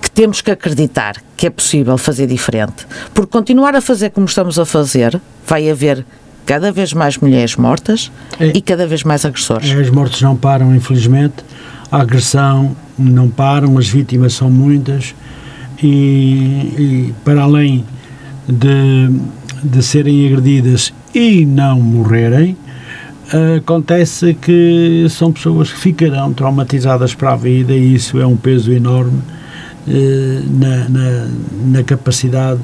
que temos que acreditar que é possível fazer diferente. Porque continuar a fazer como estamos a fazer, vai haver cada vez mais mulheres mortas é. e cada vez mais agressores. As mortes não param, infelizmente. A agressão não param, as vítimas são muitas e, e para além de, de serem agredidas e não morrerem, acontece que são pessoas que ficarão traumatizadas para a vida e isso é um peso enorme eh, na, na, na, capacidade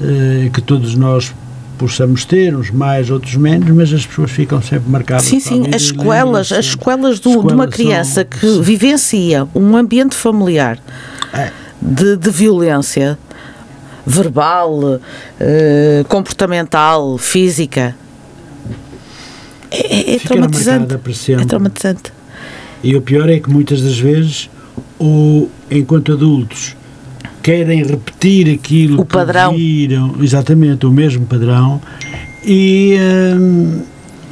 eh, que todos nós possamos ter, uns mais, outros menos, mas as pessoas ficam sempre marcadas. Sim, sim, as escolas, as escolas de uma criança que sim. vivencia um ambiente familiar é. de, de violência verbal, eh, comportamental, física, é, é, é traumatizante. É traumatizante. E o pior é que muitas das vezes, ou enquanto adultos, querem repetir aquilo o padrão. que viram, exatamente, o mesmo padrão, e, hum,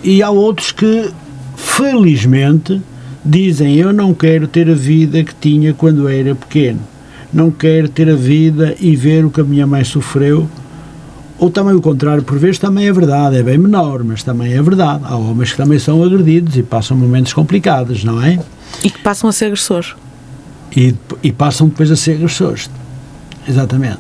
e há outros que, felizmente, dizem: Eu não quero ter a vida que tinha quando era pequeno, não quero ter a vida e ver o que a minha mãe sofreu ou também o contrário, por vezes também é verdade, é bem menor, mas também é verdade. Há homens que também são agredidos e passam momentos complicados, não é? E que passam a ser agressores. E, e passam depois a ser agressores. Exatamente.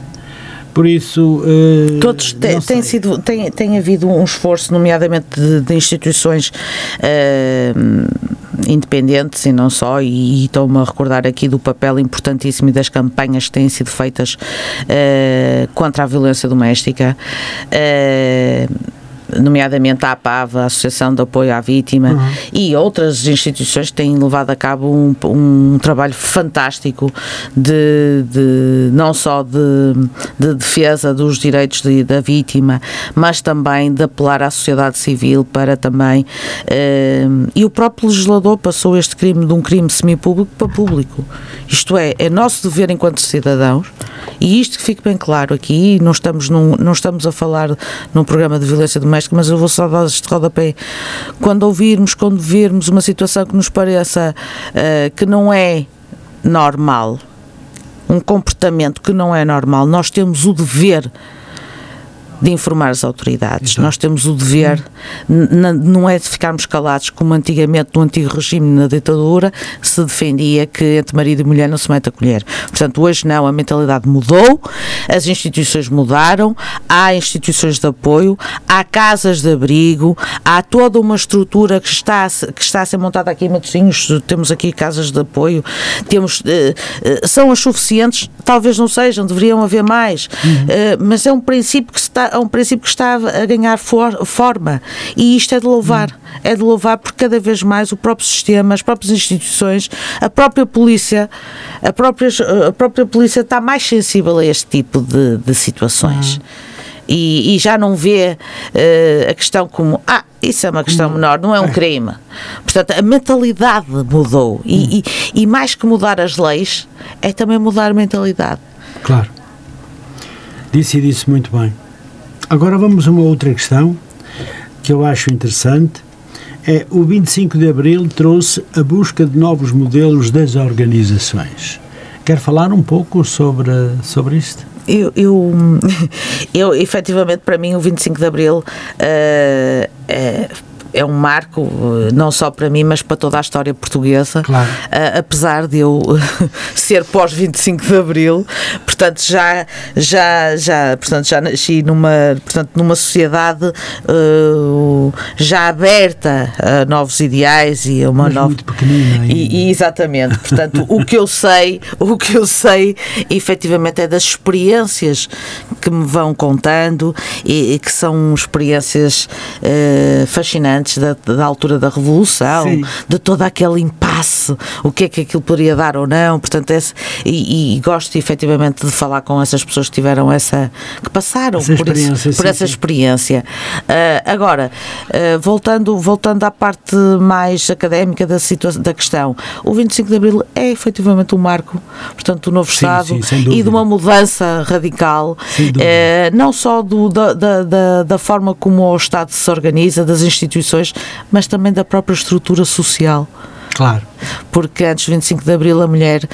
Por isso. Uh, Todos te, tem, sido, tem, tem havido um esforço, nomeadamente de, de instituições. Uh, independentes e não só, e, e estou-me a recordar aqui do papel importantíssimo das campanhas que têm sido feitas uh, contra a violência doméstica. Uh, nomeadamente a APAVA, a Associação de Apoio à Vítima, uhum. e outras instituições que têm levado a cabo um, um trabalho fantástico de, de não só de, de, defesa dos direitos de, da vítima, mas também de apelar à sociedade civil para também. Eh, e o próprio legislador passou este crime de um crime semipúblico para público. Isto é, é nosso dever enquanto cidadãos, e isto que fique bem claro aqui, não estamos, num, não estamos a falar num programa de violência doméstica mas eu vou só dar este rodapé. Quando ouvirmos, quando virmos uma situação que nos pareça uh, que não é normal, um comportamento que não é normal, nós temos o dever de informar as autoridades. Então. Nós temos o dever, não é de ficarmos calados como antigamente no antigo regime, na ditadura, se defendia que entre marido e mulher não se mete a colher. Portanto, hoje não, a mentalidade mudou, as instituições mudaram, há instituições de apoio, há casas de abrigo, há toda uma estrutura que está, que está a ser montada aqui em Matosinhos, temos aqui casas de apoio, temos, eh, eh, são as suficientes, talvez não sejam, deveriam haver mais, uhum. Eh, mas é um princípio que se está é um princípio que está a ganhar for, forma e isto é de louvar. Hum. É de louvar porque cada vez mais o próprio sistema, as próprias instituições, a própria polícia, a própria, a própria polícia está mais sensível a este tipo de, de situações. Hum. E, e, já não vê uh, a questão como ah, isso é uma questão hum. menor, não é um é. crime. Portanto, a mentalidade mudou. E, hum. e, e mais que mudar as leis, é também mudar a mentalidade. Claro. Disse e disse muito bem. Agora vamos a uma outra questão que eu acho interessante. É o 25 de Abril trouxe a busca de novos modelos das organizações. Quer falar um pouco sobre, sobre isto? Eu, eu, eu, efetivamente, para mim, o 25 de Abril uh, é, é um marco, eh, não só para mim, mas para toda a história portuguesa. Claro. Uh, apesar de eu ser pós 25 de Abril, portanto já já já, portanto já nasci numa, portanto numa sociedade uh, já aberta a novos ideais e a uma mas nova muito pequenina e, e, exatamente, portanto, o que eu sei, o que eu sei, efetivamente é das experiências que me vão contando e, e que são experiências uh, fascinantes antes da, da altura da Revolução, Sim. de todo aquele impasse, o que é que aquilo poderia dar ou não, portanto, esse, e, e, gosto efetivamente de falar com essas pessoas que tiveram essa, que passaram essa por, por sim, essa sim. experiência. Uh, agora, uh, voltando, voltando à parte mais académica da, situação, da questão, o 25 de Abril é efetivamente um marco, portanto, do novo Estado e de uma mudança radical, uh, não só do, da, da, da, da forma como o Estado se organiza, das instituições instituições, mas também da própria estrutura social. Claro. Porque antes do 25 de Abril a mulher,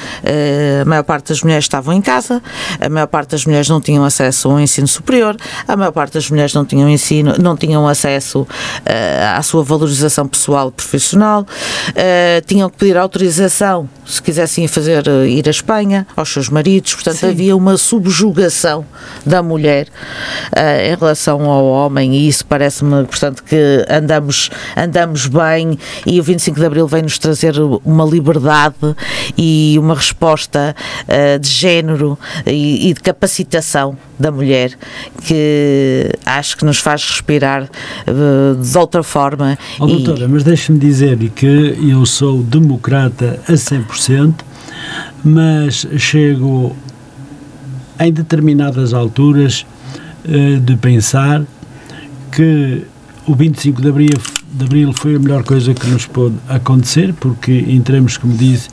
a maior parte das mulheres estavam em casa, a maior parte das mulheres não tinham acesso ao ensino superior, a maior parte das mulheres não tinham ensino, não tinham acesso à sua valorização pessoal e profissional, tinham que pedir autorização se quisessem fazer ir à Espanha aos seus maridos, portanto Sim. havia uma subjugação da mulher em relação ao homem. E isso parece-me, portanto, que andamos, andamos bem. E o 25 de Abril vem-nos trazer uma liberdade e uma resposta uh, de género e, e, de capacitação da mulher que acho que nos faz respirar uh, de outra forma. Oh, e... doutora, mas deixe-me dizer que eu sou democrata a 100%, mas chego em determinadas alturas uh, de pensar que o 25 de abril, de abril foi a melhor coisa que nos pôde acontecer, porque entramos, como disse,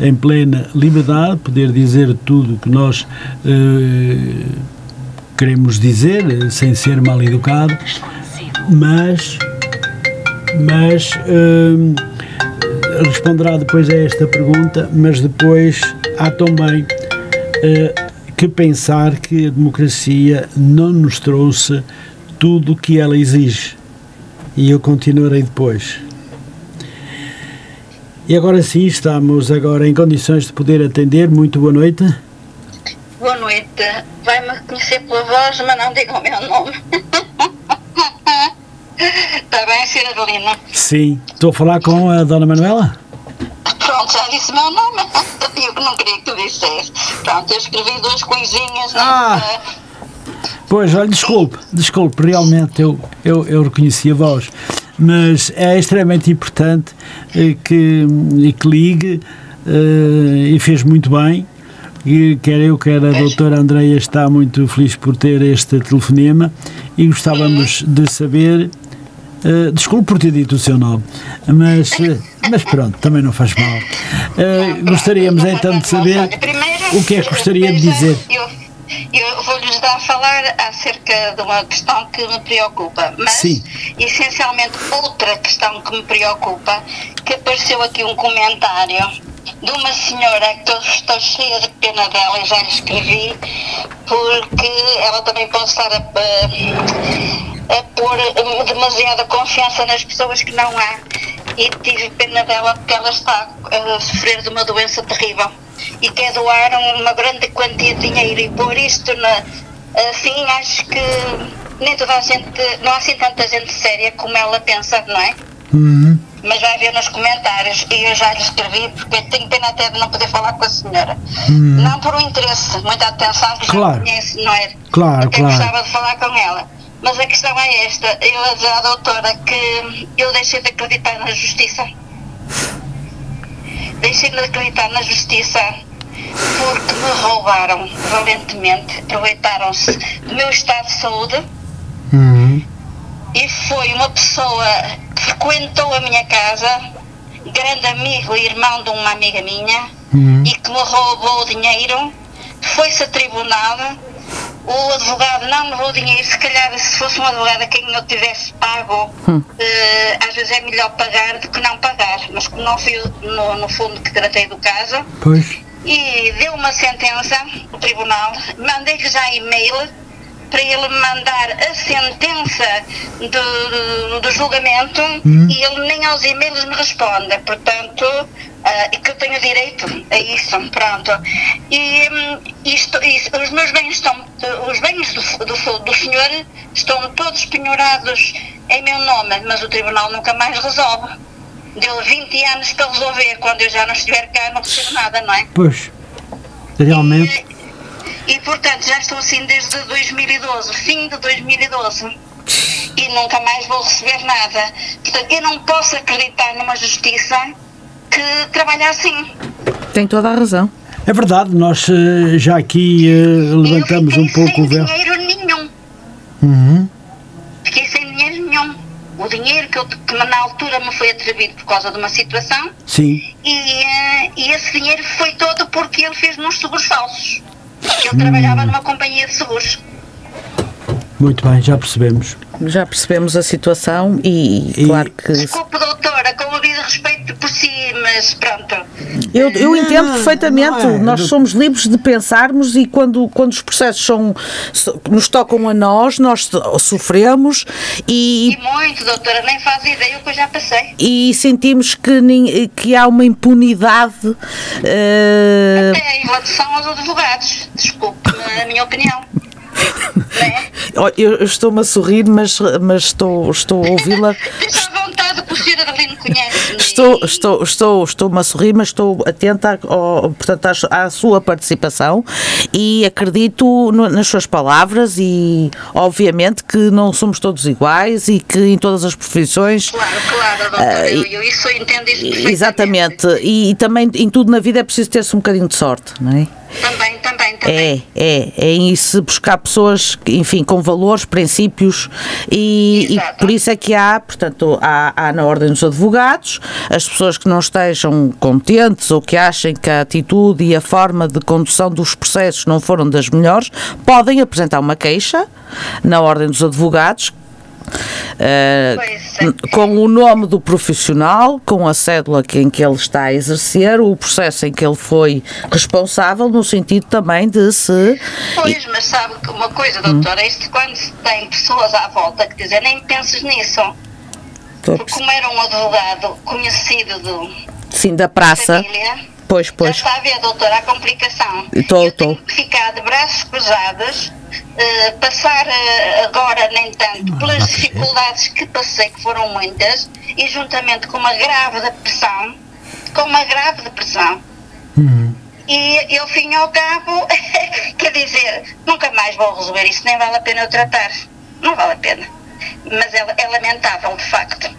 em plena liberdade, poder dizer tudo o que nós uh, queremos dizer, sem ser mal educado, mas, mas uh, responderá depois a esta pergunta, mas depois há também uh, que pensar que a democracia não nos trouxe tudo o que ela exige. E eu continuarei depois. E agora sim, estamos agora em condições de poder atender. Muito boa noite. Boa noite. Vai-me reconhecer pela voz, mas não diga o meu nome. Está bem, Sra. Adelina? Sim. Estou a falar com a Dona Manuela? Pronto, já disse o meu nome. Eu não queria que tu dissesse. Pronto, eu escrevi duas coisinhas. Ah. Pois, olha, desculpe, desculpe, realmente eu, eu, eu reconheci a voz, mas é extremamente importante eh, que, que ligue eh, e fez muito bem. E quer eu, quer a doutora Andreia está muito feliz por ter este telefonema e gostávamos de saber Uh, desculpe por ter dito o seu nome, mas, uh, mas pronto, também não faz mal. Uh, gostaríamos então de saber o que é que gostaria de dizer. Eu, vou-lhes dar a falar acerca de uma questão que me preocupa, mas Sim. essencialmente outra questão que me preocupa, que apareceu aqui um comentário de uma senhora que estou, estou cheia de pena dela e já lhe escrevi, porque ela também pode estar a, a, a pôr demasiada confiança nas pessoas que não há e tive pena dela porque ela está a sofrer de uma doença terrível e quer doar uma grande quantia de dinheiro e pôr isto na, assim acho que nem toda a gente, não há assim tanta gente séria como ela pensa, não é? Uhum. Mas vai ver nos comentários e eu já lhe escrevi porque tenho pena até de não poder falar com a senhora. Uhum. Não por um interesse, muita atenção que claro. já conhece, não é? Claro, até claro. gostava de falar com ela. Mas a questão é esta, eu a doutora que eu deixei de acreditar na justiça. Deixei de acreditar na justiça porque me roubaram valentemente, aproveitaram-se do meu estado de saúde uhum. e foi uma pessoa que frequentou a minha casa, grande amigo e irmão de uma amiga minha, uhum. e que me roubou o dinheiro, foi-se a tribunal, o advogado não me levou dinheiro, se calhar se fosse um advogado a quem eu tivesse pago, hum. uh, às vezes é melhor pagar do que não pagar, mas como não fui no, no fundo que tratei do caso, pois. e deu uma sentença, o tribunal, mandei-lhe já e-mail para ele mandar a sentença do, do, do julgamento Hum. e ele nem aos e-mails me responde, portanto, ah, e que eu tenho direito a isso, pronto. E hum, isto, isto- os meus bens estão, os bens do, do, do senhor estão todos penhorados em meu nome, mas o tribunal nunca mais resolve. Deu 20 anos para resolver, quando eu já não estiver cá não recebo nada, não é? Pois, realmente, E, e, portanto já estou assim desde 2012, fim de 2012. E nunca mais vou receber nada. Portanto, eu não posso acreditar numa justiça que trabalha assim. Tem toda a razão. é verdade, nós eh, já aqui eh, levantamos eu um pouco o sem véu. dinheiro nenhum. Uhum. Fiquei sem dinheiro nenhum. O dinheiro que, eu, que na altura me foi atribuído por causa de uma situação Sim, e, eh, e esse dinheiro foi todo porque ele fez-me uns seguros falsos. Ele Hum. trabalhava numa companhia de seguros. Muito bem, já percebemos. Já percebemos a situação e, E- claro que Desculpe, doutora, com o devido respeito por si, mas pronto. Eu, eu entendo perfeitamente. É. Nós somos livres de pensarmos e quando, quando os processos são, nos tocam a nós, nós sofremos e. E muito, doutora, nem faz ideia o que eu já passei. E sentimos que, que há uma impunidade. Uh... Até em relação aos advogados, desculpe, na minha opinião. É? Eu, estou-me a sorrir, mas, mas estou, estou a ouvi-la. Estou, estou, estou, estou-me a sorrir, mas estou atenta ao, portanto, à, à, sua participação e acredito no, nas suas palavras e, obviamente, que não somos todos iguais e que em todas as profissões. Claro, claro, doutora, uh, eu, eu isso entendo isso Exatamente. E, e também em tudo na vida é preciso ter-se um bocadinho de sorte, não é? Também, também, também. É, é, é isso, buscar pessoas, enfim, com valores, princípios e, e por isso é que há, portanto, há, há, na Ordem dos Advogados as pessoas que não estejam contentes ou que achem que a atitude e a forma de condução dos processos não foram das melhores, podem apresentar uma queixa na Ordem dos Advogados Uh, com o nome do profissional, com a cédula em que ele está a exercer, o processo em que ele foi responsável, no sentido também de se. Pois, mas sabe que uma coisa, doutora, hum. isto quando se tem pessoas à volta que dizem nem penses nisso. Porque como era um advogado conhecido do. Sim, da praça. Família, pois, pois. Já está a ver, doutora, a complicação. Estou, estou. Ficar de braços cruzados eh, passar uh, agora, nem tanto, pelas dificuldades que passei, que foram muitas, e juntamente com uma grave depressão, com uma grave depressão. Uhum. E ao fim ao cabo, quer dizer, nunca mais vou resolver isso, nem vale a pena eu tratar. Não vale a pena. Mas é, é lamentável, de facto.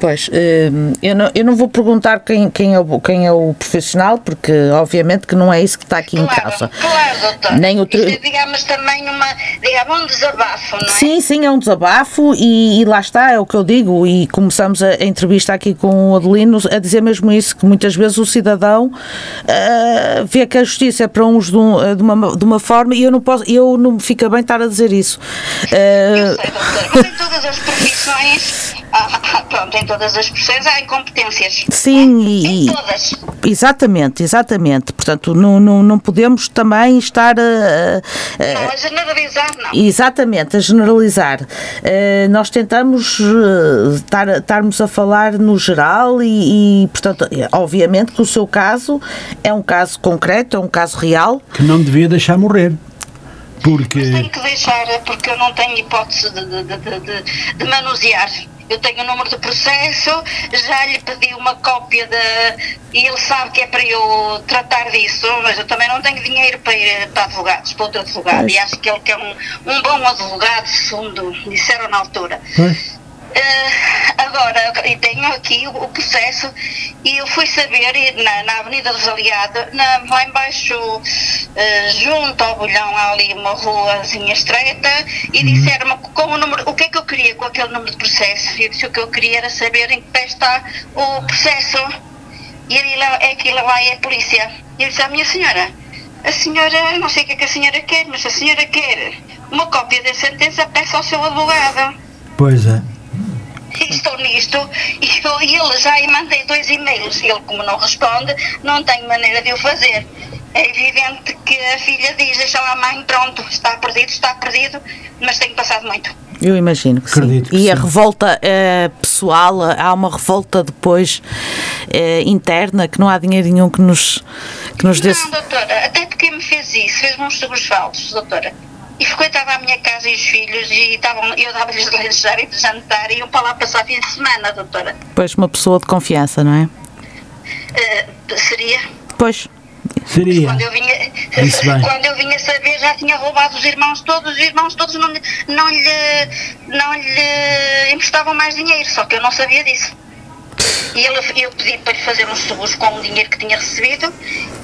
Pois, hum, eu não, eu não vou perguntar quem, quem, é o, quem é o profissional, porque obviamente que não é isso que está aqui claro, em causa. Claro, doutor. Nem o tri... Isto é, digamos, também uma, digamos, um desabafo, não é? Sim, sim, é um desabafo e, e, lá está, é o que eu digo, e começamos a, a, entrevista aqui com o Adelino a dizer mesmo isso, que muitas vezes o cidadão uh, vê que a justiça é para uns de, um, de, uma, de uma forma e eu não posso, eu não me fica bem estar a dizer isso. Uh, eu sei, doutor, mas em todas as profissões, ah, pronto, em todas as profissões há incompetências. Sim, e, todas. Exatamente, exatamente. Portanto, não, não, não podemos também estar a, a, Não, a generalizar, não. Exatamente, a generalizar. Uh, nós tentamos uh, estar, estarmos a falar no geral e, e, portanto, obviamente que o seu caso é um caso concreto, é um caso real. Que não devia deixar morrer. Porque... Mas tenho que deixar, porque eu não tenho hipótese de, de, de, de, de manusear eu tenho o número do processo, já lhe pedi uma cópia de. e ele sabe que é para eu tratar disso, mas eu também não tenho dinheiro para ir para advogados, para outro advogado, e acho que ele que é um, um bom advogado, segundo disseram na altura. Uh, agora, e tenho aqui o, o, processo e eu fui saber na, na Avenida dos Aliados, na, lá embaixo, uh, junto ao Bolhão, há ali uma ruazinha estreita, e uhum. disseram-me com o número, o que é que eu queria com aquele número de processo. E eu disse o que eu queria era saber em que pé está o processo. E ele é que lá é a polícia. E eu disse à minha senhora, a senhora, não sei o que é que a senhora quer, mas a senhora quer uma cópia da sentença, peça ao seu advogado. Pois é estou nisto e eu, ele já lhe mandei dois e-mails. Ele, como não responde, não tem maneira de o fazer. É evidente que a filha diz: Deixa lá a mãe, pronto, está perdido, está perdido, mas tem passado muito. Eu imagino que Acredito sim. Que e sim. a revolta é, pessoal, há uma revolta depois é, interna que não há dinheiro nenhum que nos, que nos dê. Não, doutora, até porque me fez isso, fez-me uns seguros falsos, doutora e frequentava a minha casa e os filhos e estavam, eu dava-lhes de lanchar e de jantar e iam para lá passar fim de semana, doutora. Pois, uma pessoa de confiança, não é? Uh, seria. Pois. Seria. Quando eu, vinha, quando eu vinha saber já tinha roubado os irmãos todos, os irmãos todos não, não, lhe, não lhe emprestavam mais dinheiro, só que eu não sabia disso. E ele, eu pedi para lhe fazer uns seguros com o dinheiro que tinha recebido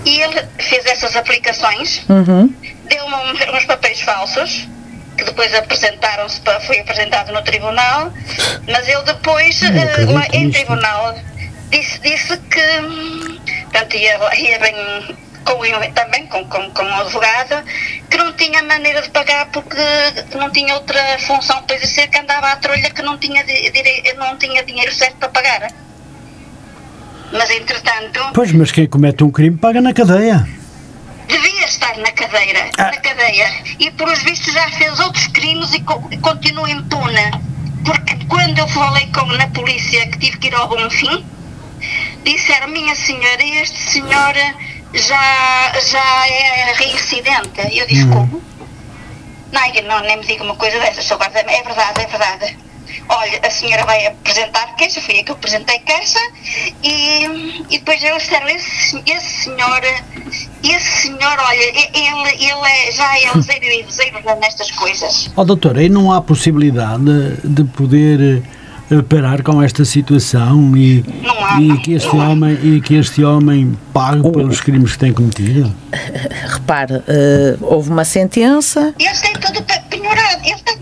e ele fez essas aplicações, uhum. Deu-me uns papéis falsos que depois apresentaram-se, foi apresentado no tribunal, mas ele depois, lá em tribunal, disse, disse que portanto, ia, ia bem com, também com, com, com um advogado, que não tinha maneira de pagar porque não tinha outra função para exercer, que andava à trolha que não tinha, não tinha dinheiro certo para pagar. Mas entretanto. Pois, mas quem comete um crime paga na cadeia. Devia estar na cadeira, Ah. na cadeia. E por os vistos já fez outros crimes e co- continua impune. Porque quando eu falei com na polícia que tive que ir ao bom fim, disseram, minha senhora, este senhor já, já é reincidente. E eu disse, como? Não, não, nem me diga uma coisa dessas, sou guarda. É verdade, é verdade. Olha, a senhora vai apresentar queixa, fui eu que apresentei queixa, e, e depois eles disseram, esse, esse senhor, esse senhor, olha, e- ele, ele é, já é useiro e useiro nestas coisas. Ó doutor, aí não há possibilidade de, de poder eh, parar com esta situação e, há, e que este homem e que este homem pague pelos crimes que tem cometido? Repare, eh, houve uma sentença, Ele tem tudo pe- penhorado, ele tem tudo penhorado.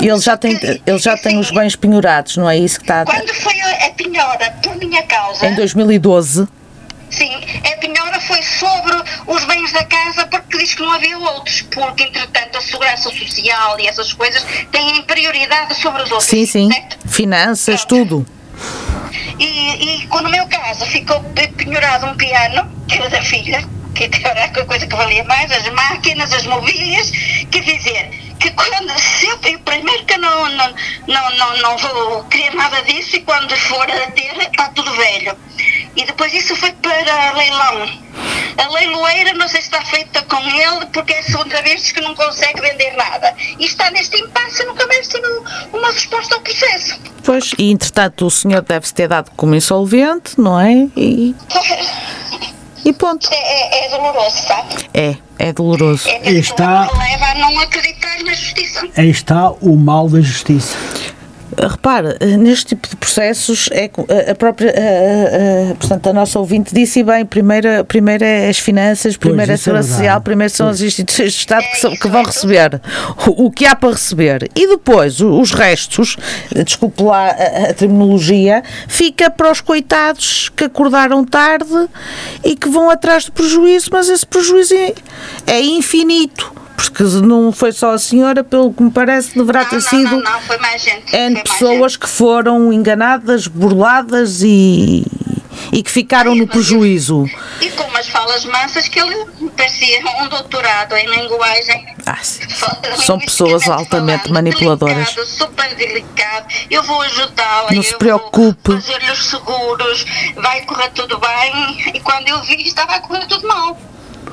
Ele já tem, Que- ele já tem os bens penhorados, não é isso que está a... Quando foi a, penhora por minha causa, Em 2012, sim, a penhora foi sobre os bens da casa porque diz que não havia outros, porque entretanto a segurança social e essas coisas têm prioridade sobre os outros. sim, sim, certo? finanças, Pronto. tudo. E, e no meu caso ficou pe- penhorado um piano, que era da filha, que era a coisa que valia mais, as máquinas, as mobílias, quer dizer, que quando se eu, eu primeiro que eu não, não, não, não, não vou querer nada disso e quando for a ter está tudo velho. E depois isso foi para leilão. A leiloeira não sei se está feita com ele porque é a segunda vez que não consegue vender nada. E está neste impasse e nunca mais um- uma resposta ao processo. Pois, e entretanto o senhor deve-se ter dado como insolvente, não é? E, e ponto. É, é, é doloroso, sabe? É, é doloroso. É que Está- me leva a não acreditar na justiça. Aí está o mal da justiça. Repara, eh, neste tipo de processos, é, co- a própria, a, a- a- portanto, a nossa ouvinte disse bem, primeiro, primeiro é as finanças, primeiro é a é segurança verdade. social, primeiro são as instituições de Estado que, são- isso, que vão é receber o, o que há para receber. E depois, os restos, eh, desculpe lá a, a terminologia, fica para os coitados que acordaram tarde e que vão atrás do prejuízo, mas esse prejuízo é, é infinito. Porque não foi só a senhora, pelo que me parece, deverá Não, ter não, sido não, não, foi mais gente. foi N mais pessoas que foram enganadas, burladas e, e que ficaram no prejuízo. gente. E com umas falas mansas que ele parecia um doutorado em linguagem. Ah, sim. São pessoas altamente manipuladoras. Delicado, super delicado. Eu vou ajudá-la. Não eu se preocupe. Vou fazer-lhe os seguros. Vai correr tudo bem. E quando eu vi, estava a correr tudo mal.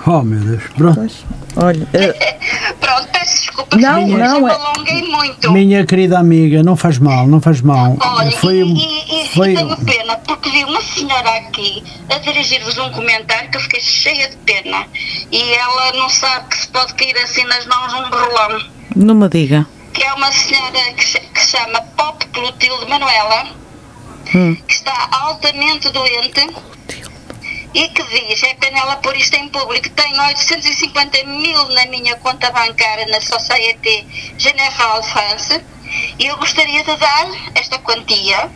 Oh meu Deus, pronto. Olha, eh, Pronto, peço desculpa. Não, se não, eu me é- alonguei muito. Minha querida amiga, não faz mal, não faz mal. Olha, Foi, um- e, e, e foi, tenho pena, porque vi uma senhora aqui a dirigir-vos um comentário que eu fiquei cheia de pena. E ela não sabe que se pode cair assim nas mãos um berlão. não me diga. Que é uma senhora que, se- que se chama Pop Clotilde Manuela, Hum. que está altamente doente e que diz, é pena ela pôr isto em público, tenho 850 mil na minha conta bancária na Société Générale France e eu gostaria de dar esta quantia,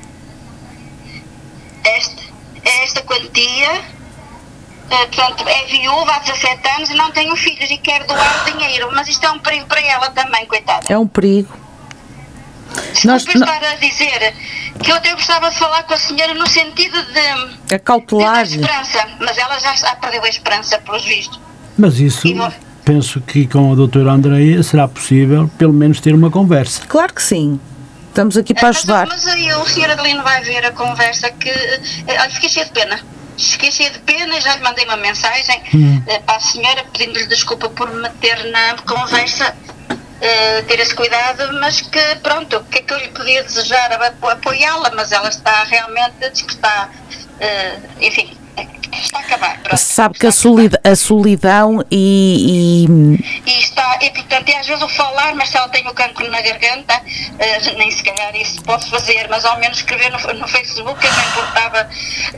esta, esta quantia, eh, portanto, é viúva há 17 anos e não tenho filhos e quer doar dinheiro, mas isto é um perigo para ela também, coitada. É um perigo. Nós- Desculpe nó- estar a dizer que eu até gostava de falar com a senhora no sentido de, de dar Acautelar-lhe. esperança, mas ela já, já perdeu a esperança, pelos vistos. mas isso, E penso que com a doutora Andreia será possível pelo menos ter uma conversa. Claro que sim. Estamos aqui para Mas- ajudar. Mas, aí o senhor Adelino vai ver a conversa que. eh, Olha, fiquei cheia de pena. Fiquei cheia de pena e já lhe mandei uma mensagem Hum. eh, para a senhora pedindo-lhe desculpa por me meter na conversa, eh, ter esse cuidado, mas que pronto, o que é que eu lhe podia desejar? Apo- Apoiá-la, mas ela está realmente, diz que está, eh, enfim, está a acabar. Pronto, Sabe que a a solidão e, e- E está, e portanto, e às vezes o falar, mas se ela tem o cancro na garganta, eh, nem se calhar isso posso fazer, mas ao menos escrever no, no Facebook, eu não importava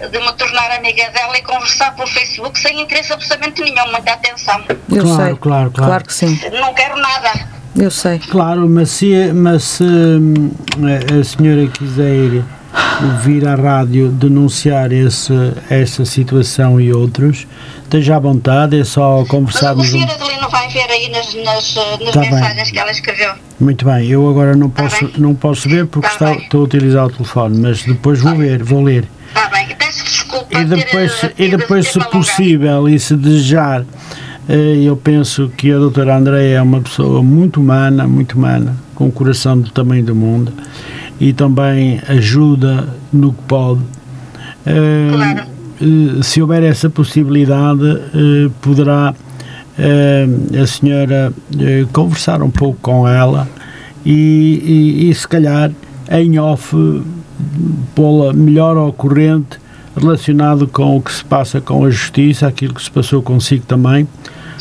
de me tornar amiga dela e conversar pelo Facebook sem interesse absolutamente nenhum, muita atenção. eu Claro, sei. claro, claro. que sim. Não quero nada. Eu sei. Claro, mas se, mas se hum, a senhora quiser vir à rádio denunciar esse, essa situação e outros, esteja à vontade, é só Mas o conversarmos. um- senhor Adelino vai ver aí nas, nas, nas Tá bem. mensagens que ela escreveu. Muito bem, eu agora não posso, bem. não posso ver porque Tá está- bem. estou a utilizar o telefone, mas depois vou ver, vou ler. Está bem, peço desculpa e depois, ter, e depois se ter possível e se desejar, eu penso que a doutora Andréia é uma pessoa muito humana, muito humana, com o coração do tamanho do mundo e também ajuda no que pode. Eh, Claro. eh, Se houver essa possibilidade, eh, poderá eh, a senhora eh, conversar um pouco com ela e, e, e se calhar em off pô-la melhor ao corrente relacionado com o que se passa com a justiça, aquilo que se passou consigo também.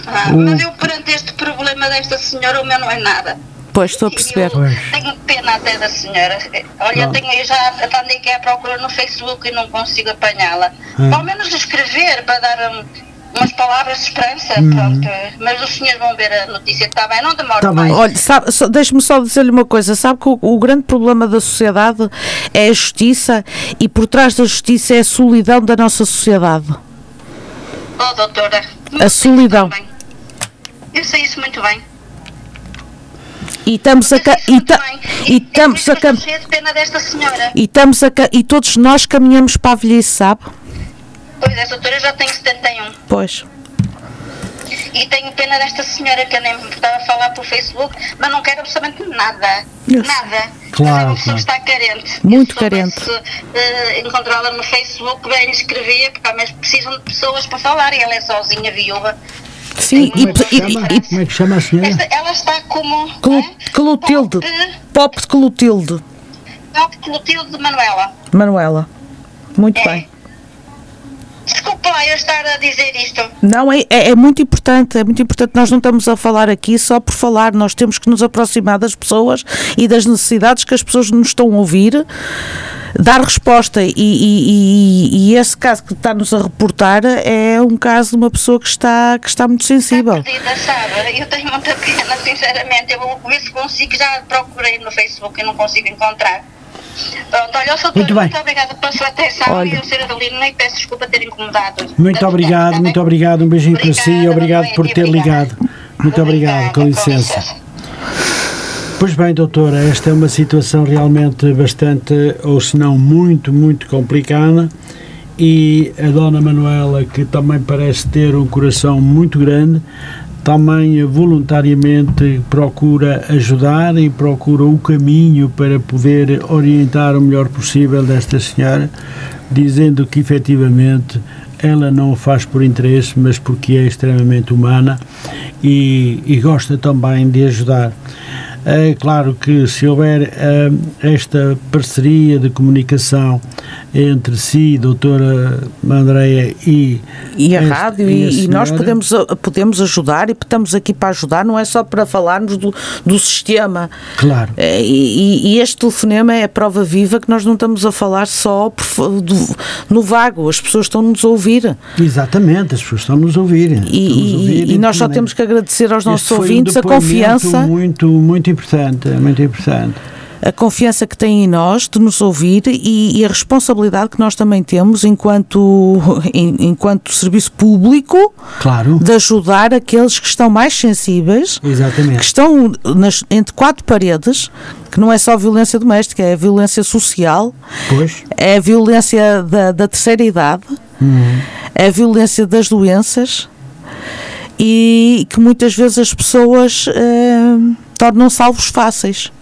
Ah, O- Mas eu, perante este problema desta senhora, o meu não é nada. Pois, estou a perceber. Eu tenho pena até da senhora. Olha, Ah. tenho, eu já andei aqui à procura no Facebook e não consigo apanhá-la. Ah. Ao menos escrever para dar um, umas palavras de esperança. Hum. Pronto. Mas os senhores vão ver a notícia. Está bem, não demora Tá bem. mais. Olha, sabe, só- deixe-me só dizer-lhe uma coisa. Sabe que o, o grande problema da sociedade é a justiça e por trás da justiça é a solidão da nossa sociedade. Oh, doutora. A solidão. Bem. Eu sei isso muito bem. E estamos a, e, muito ta- bem. e é estamos por a e estamos a e todos nós caminhamos para a velhice, sabe? Pois é, doutora, eu já tenho 71. Pois. E tenho pena desta senhora que eu nem me importava falar por Facebook, mas não quero absolutamente nada. Eu sei. Nada. Claro, mas é uma pessoa claro. que está carente. Muito eu carente. soubesse, eh, encontrá-la no Facebook, bem, escrevia, porque ao menos precisam de pessoas para falar e ela é sozinha, viúva. Sim, e, Como é que e- chama? e- e- Como é que chama a senhora? Esta- ela está como. Clu- eh, Clotilde. Pop, de Clotilde. Pop Clotilde de Manuela. Manuela. Muito É. bem. Desculpa eu estar a dizer isto. Não, é, é, é muito importante, é muito importante. Nós não estamos a falar aqui só por falar, nós temos que nos aproximar das pessoas e das necessidades que as pessoas nos estão a ouvir, dar resposta. E, e- e- e esse caso que está-nos a reportar é um caso de uma pessoa que está, que está muito sensível. Perdida, sabe? Eu tenho muita pena, sinceramente. Eu vou ver se consigo, já procurei no Facebook e não consigo encontrar. Pronto, olha, sou Muito bem. muito obrigada pela sua atenção Olha. e eu, Sra. Adelina, e peço desculpa ter incomodado. Muito obrigado, muito obrigado. Um beijinho para si e Obrigada, obrigado por ter obrigada. ligado. Muito obrigado, com licença. Pois bem, doutora, esta é uma situação realmente bastante, ou se não muito, muito complicada e a dona Manuela, que também parece ter um coração muito grande, também voluntariamente procura ajudar e procura o caminho para poder orientar o melhor possível desta senhora, dizendo que efetivamente ela não o faz por interesse, mas porque é extremamente humana e, e gosta também de ajudar. É claro que se houver eh, esta parceria de comunicação entre si, doutora Andreia e, E a esta- rádio, a e, e nós podemos, a- podemos ajudar e estamos aqui para ajudar, não é só para falarmos do, do sistema. Claro. É, E, e- e este telefonema é a prova viva que nós não estamos a falar só por do- no vago, as pessoas estão-nos a ouvir. Exatamente, as pessoas estão nos a ouvir. E, estão-nos a e- ouvir e nós só temos que agradecer aos nossos Este foi um ouvintes a confiança. Muito, muito importante, muito importante. a confiança que têm em nós de nos ouvir e, e a responsabilidade que nós também temos enquanto, em- enquanto serviço público Claro, de ajudar aqueles que estão mais sensíveis, que exatamente. estão nas- entre quatro paredes, que não é só violência doméstica, é a violência social, Pois, é a violência da, da terceira idade, é a violência das doenças e que muitas vezes as pessoas eh, tornam-se alvos fáceis.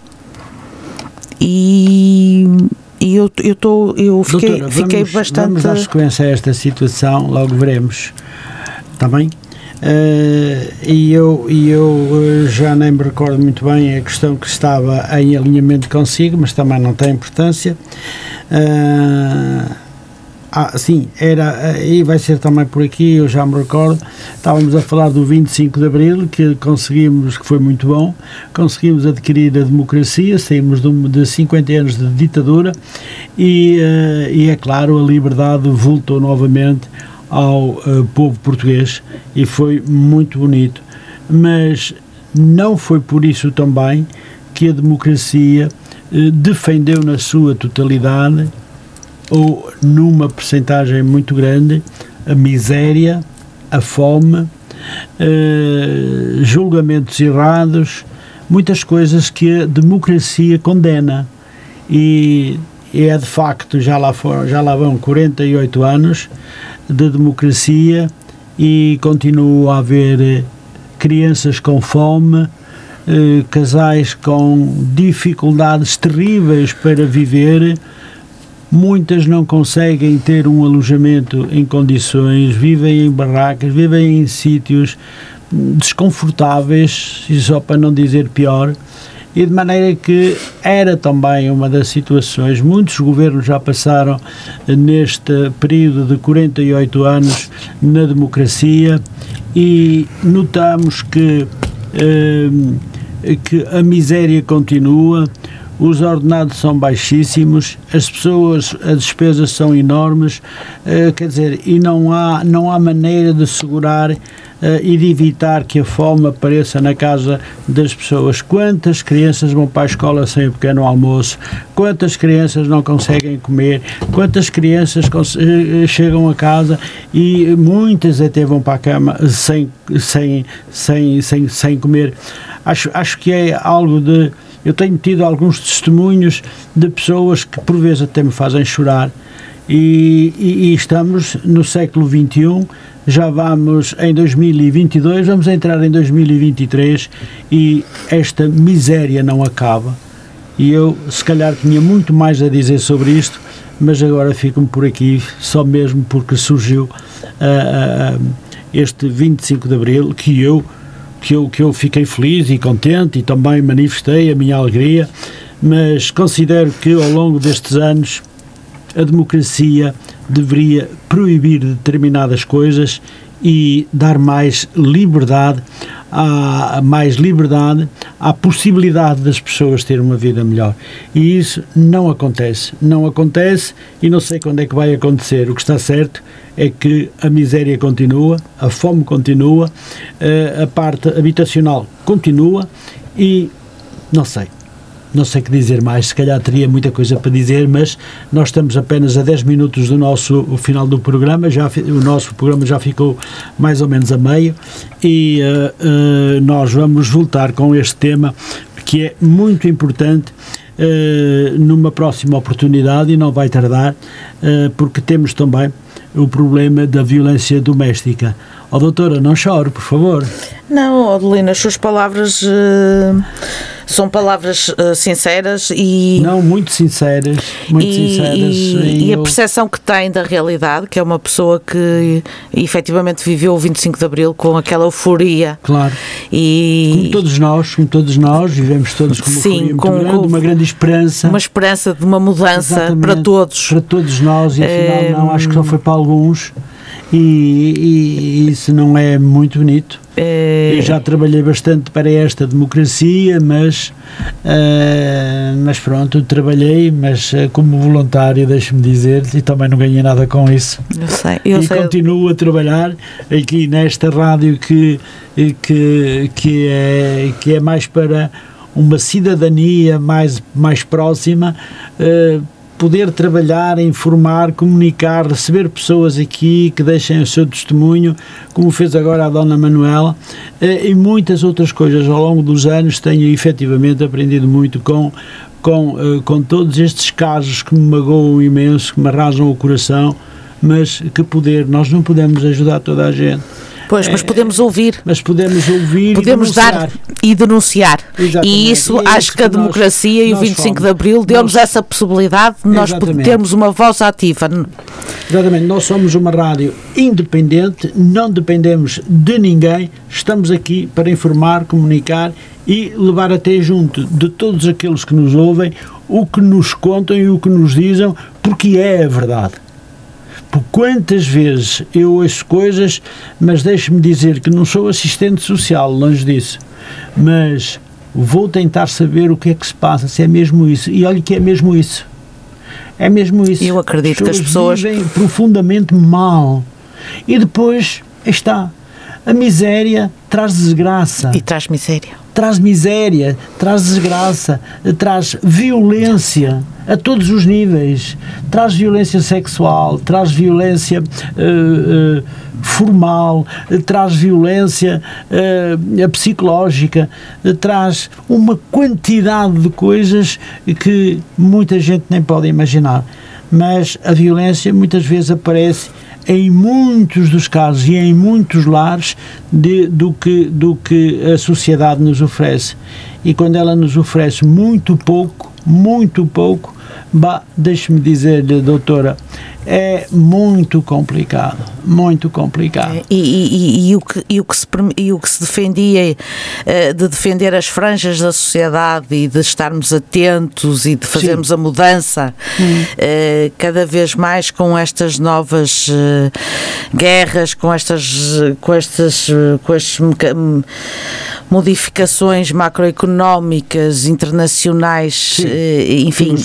E, e eu, eu, tô, eu fiquei, doutora, fiquei vamos, bastante. vamos dar sequência a esta situação, logo veremos. Está bem? Eh, e eu, e eu eh, já nem me recordo muito bem a questão que estava em alinhamento consigo, mas também não tem importância. Eh, ah, sim, era, eh, e vai ser também por aqui, eu já me recordo, estávamos a falar do 25 de Abril, que conseguimos, que foi muito bom, conseguimos adquirir a democracia, saímos de, de 50 anos de ditadura e, eh, e é claro, a liberdade voltou novamente ao eh, povo português e foi muito bonito. Mas não foi por isso também que a democracia defendeu na sua totalidade ou numa percentagem muito grande a miséria, a fome, eh, julgamentos errados, muitas coisas que a democracia condena. E, é de facto, já lá, foram, já lá vão 48 anos de democracia e continua a haver eh, crianças com fome, eh, casais com dificuldades terríveis para viver, muitas não conseguem ter um alojamento em condições, vivem em barracas, vivem em sítios desconfortáveis, e só para não dizer pior, e de maneira que era também uma das situações, muitos governos já passaram neste período de 48 anos na democracia e notamos que, eh, que a miséria continua, os ordenados são baixíssimos, as pessoas, as despesas são enormes, eh, quer dizer, e não há, não há maneira de segurar uh, e de evitar que a fome apareça na casa das pessoas. Quantas crianças vão para a escola sem o pequeno almoço? Quantas crianças não conseguem comer? Quantas crianças eh, chegam a casa e muitas até vão para a cama sem, sem, sem, sem, sem comer? Acho, acho que é algo de. Eu tenho tido alguns testemunhos de pessoas que por vezes até me fazem chorar. E, e, e, estamos no século XXI já vamos em 2022, vamos entrar em 2023 e esta miséria não acaba. E eu, se calhar, tinha muito mais a dizer sobre isto, mas agora fico-me por aqui, só mesmo porque surgiu uh, uh, este 25 de Abril, que eu, que, eu, que eu fiquei feliz e contente e também manifestei a minha alegria, mas considero que ao longo destes anos a democracia deveria proibir determinadas coisas e dar mais liberdade há mais liberdade, há possibilidade das pessoas terem uma vida melhor. E isso não acontece. Não acontece e não sei quando é que vai acontecer. O que está certo é que a miséria continua, a fome continua, eh, a parte habitacional continua e não sei não sei o que dizer mais, se calhar teria muita coisa para dizer, mas nós estamos apenas a 10 minutos do nosso final do programa, já, o nosso programa já ficou mais ou menos a meio e uh, uh, nós vamos voltar com este tema que é muito importante uh, numa próxima oportunidade e não vai tardar, porque temos também o problema da violência doméstica. Ó oh, doutora, não chore, por favor. Não, Adelina, as suas palavras são palavras uh, sinceras e. Não, muito sinceras. Muito e, sinceras. E, e eu... a percepção que tem da realidade, que é uma pessoa que efetivamente viveu o 25 de Abril com aquela euforia. Claro. E... Como todos nós, como todos nós, vivemos todos com uma Sim, com, grande, com uma grande esperança. Uma esperança de uma mudança Exatamente, para todos. Para todos nós, e afinal, é... não, acho que só foi para alguns. E, e, isso não é muito bonito. É... Eu já trabalhei bastante para esta democracia, mas, uh, mas pronto, trabalhei, mas uh, como voluntário, deixe-me dizer, e também não ganhei nada com isso. Eu sei, eu e sei. continuo a trabalhar aqui nesta rádio que, que, que, é, que é mais para uma cidadania mais, mais próxima. Uh, poder trabalhar, informar, comunicar, receber pessoas aqui que deixem o seu testemunho, como fez agora a Dona Manuela, eh, e muitas outras coisas. Ao longo dos anos tenho efetivamente aprendido muito com, com, eh, com todos estes casos que me magoam imenso, que me arrasam o coração, mas que poder, nós não podemos ajudar toda a gente Pois, mas podemos ouvir. Mas podemos ouvir podemos e denunciar. dar e denunciar. Exatamente. E isso é acho que a democracia nós, e o 25 fomos. de Abril deu-nos essa possibilidade de nós termos uma voz ativa. Exatamente, nós somos uma rádio independente, não dependemos de ninguém, estamos aqui para informar, comunicar e levar até junto de todos aqueles que nos ouvem o que nos contam e o que nos dizem, porque é a verdade. Por quantas vezes eu ouço coisas, mas deixe-me dizer que não sou assistente social, longe disso, mas vou tentar saber o que é que se passa, se é mesmo isso. E olha que é mesmo isso. É mesmo isso. Eu acredito as que as pessoas vivem profundamente mal. E depois está A miséria traz desgraça. E traz miséria. Traz miséria, traz desgraça, traz violência a todos os níveis. Traz violência sexual, traz violência uh, uh, formal, traz violência uh, psicológica, traz uma quantidade de coisas que muita gente nem pode imaginar. Mas a violência muitas vezes aparece em muitos dos casos e em muitos lares de, do, que, do que a sociedade nos oferece. E quando ela nos oferece muito pouco, muito pouco, deixe-me dizer-lhe, doutora, é muito complicado, muito complicado. É, e, e, e, o que, e, o que se, e o que se defendia eh, de defender as franjas da sociedade e de estarmos atentos e de fazermos Sim. a mudança hum. cada vez mais com estas novas eh, guerras, com estas, com estas, com estas modificações macroeconómicas internacionais, Sim. Enfim,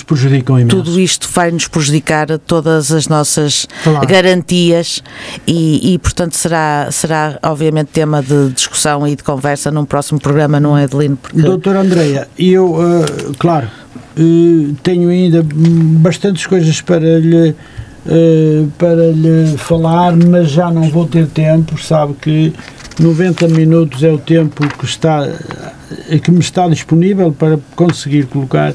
tudo isto vai nos prejudicar todas as nossas claro. garantias e, e, portanto, será, será obviamente tema de discussão e de conversa num próximo programa, não é, Adelino? Porque... Doutora Andreia, eu, uh, claro, uh, tenho ainda bastantes coisas para lhe. Uh, para lhe falar, mas já não vou ter tempo. Sabe que 90 minutos é o tempo que está que me está disponível para conseguir colocar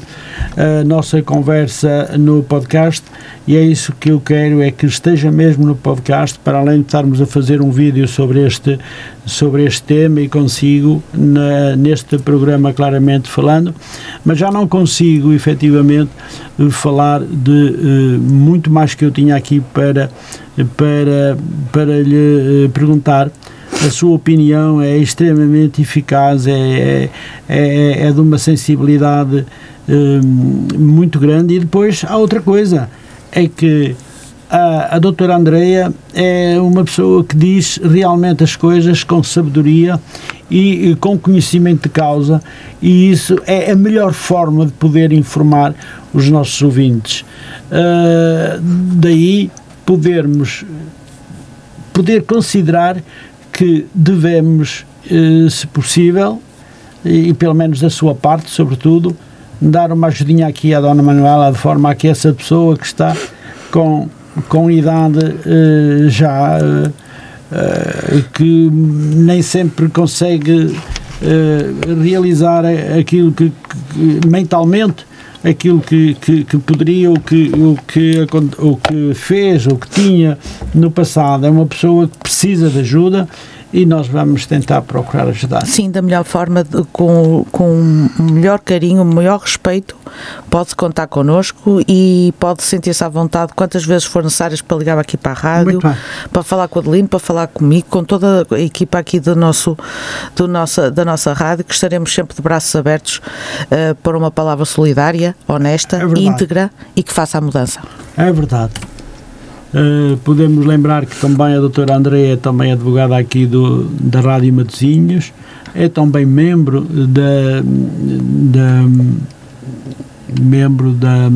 a nossa conversa no podcast. E é isso que eu quero é que esteja mesmo no podcast para além de estarmos a fazer um vídeo sobre este sobre este tema e consigo na, neste programa claramente falando. Mas já não consigo efetivamente falar de uh, muito mais que eu tinha aqui para para para lhe perguntar a sua opinião é extremamente eficaz, é, é, é, é de uma sensibilidade hum, muito grande. E depois há outra coisa, é que a, a doutora Andreia é uma pessoa que diz realmente as coisas com sabedoria e, e, com conhecimento de causa, e isso é a melhor forma de poder informar os nossos ouvintes. Uh, daí podermos poder considerar que devemos, eh, se possível, e pelo menos da sua parte, sobretudo, dar uma ajudinha aqui à Dona Manuela, de forma a que essa pessoa que está com, com idade eh, já, eh, que nem sempre consegue realizar aquilo que, que mentalmente aquilo que, que, que, poderia, o que, o, que, o que fez, o que tinha no passado. É uma pessoa que precisa de ajuda e nós vamos tentar procurar ajudar. Sim, da melhor forma, com, com o melhor carinho, o maior respeito, pode contar connosco e pode sentir-se à vontade quantas vezes for necessárias para ligar aqui para a rádio, para falar com o Adelino, para falar comigo, com toda a equipa aqui do nosso, do nossa, da nossa rádio, que estaremos sempre de braços abertos uh, para uma palavra solidária, honesta, é íntegra e que faça a mudança. É verdade. Uh, podemos lembrar que também a doutora Andréia é também advogada aqui do, da Rádio Matosinhos, é também membro da, da membro da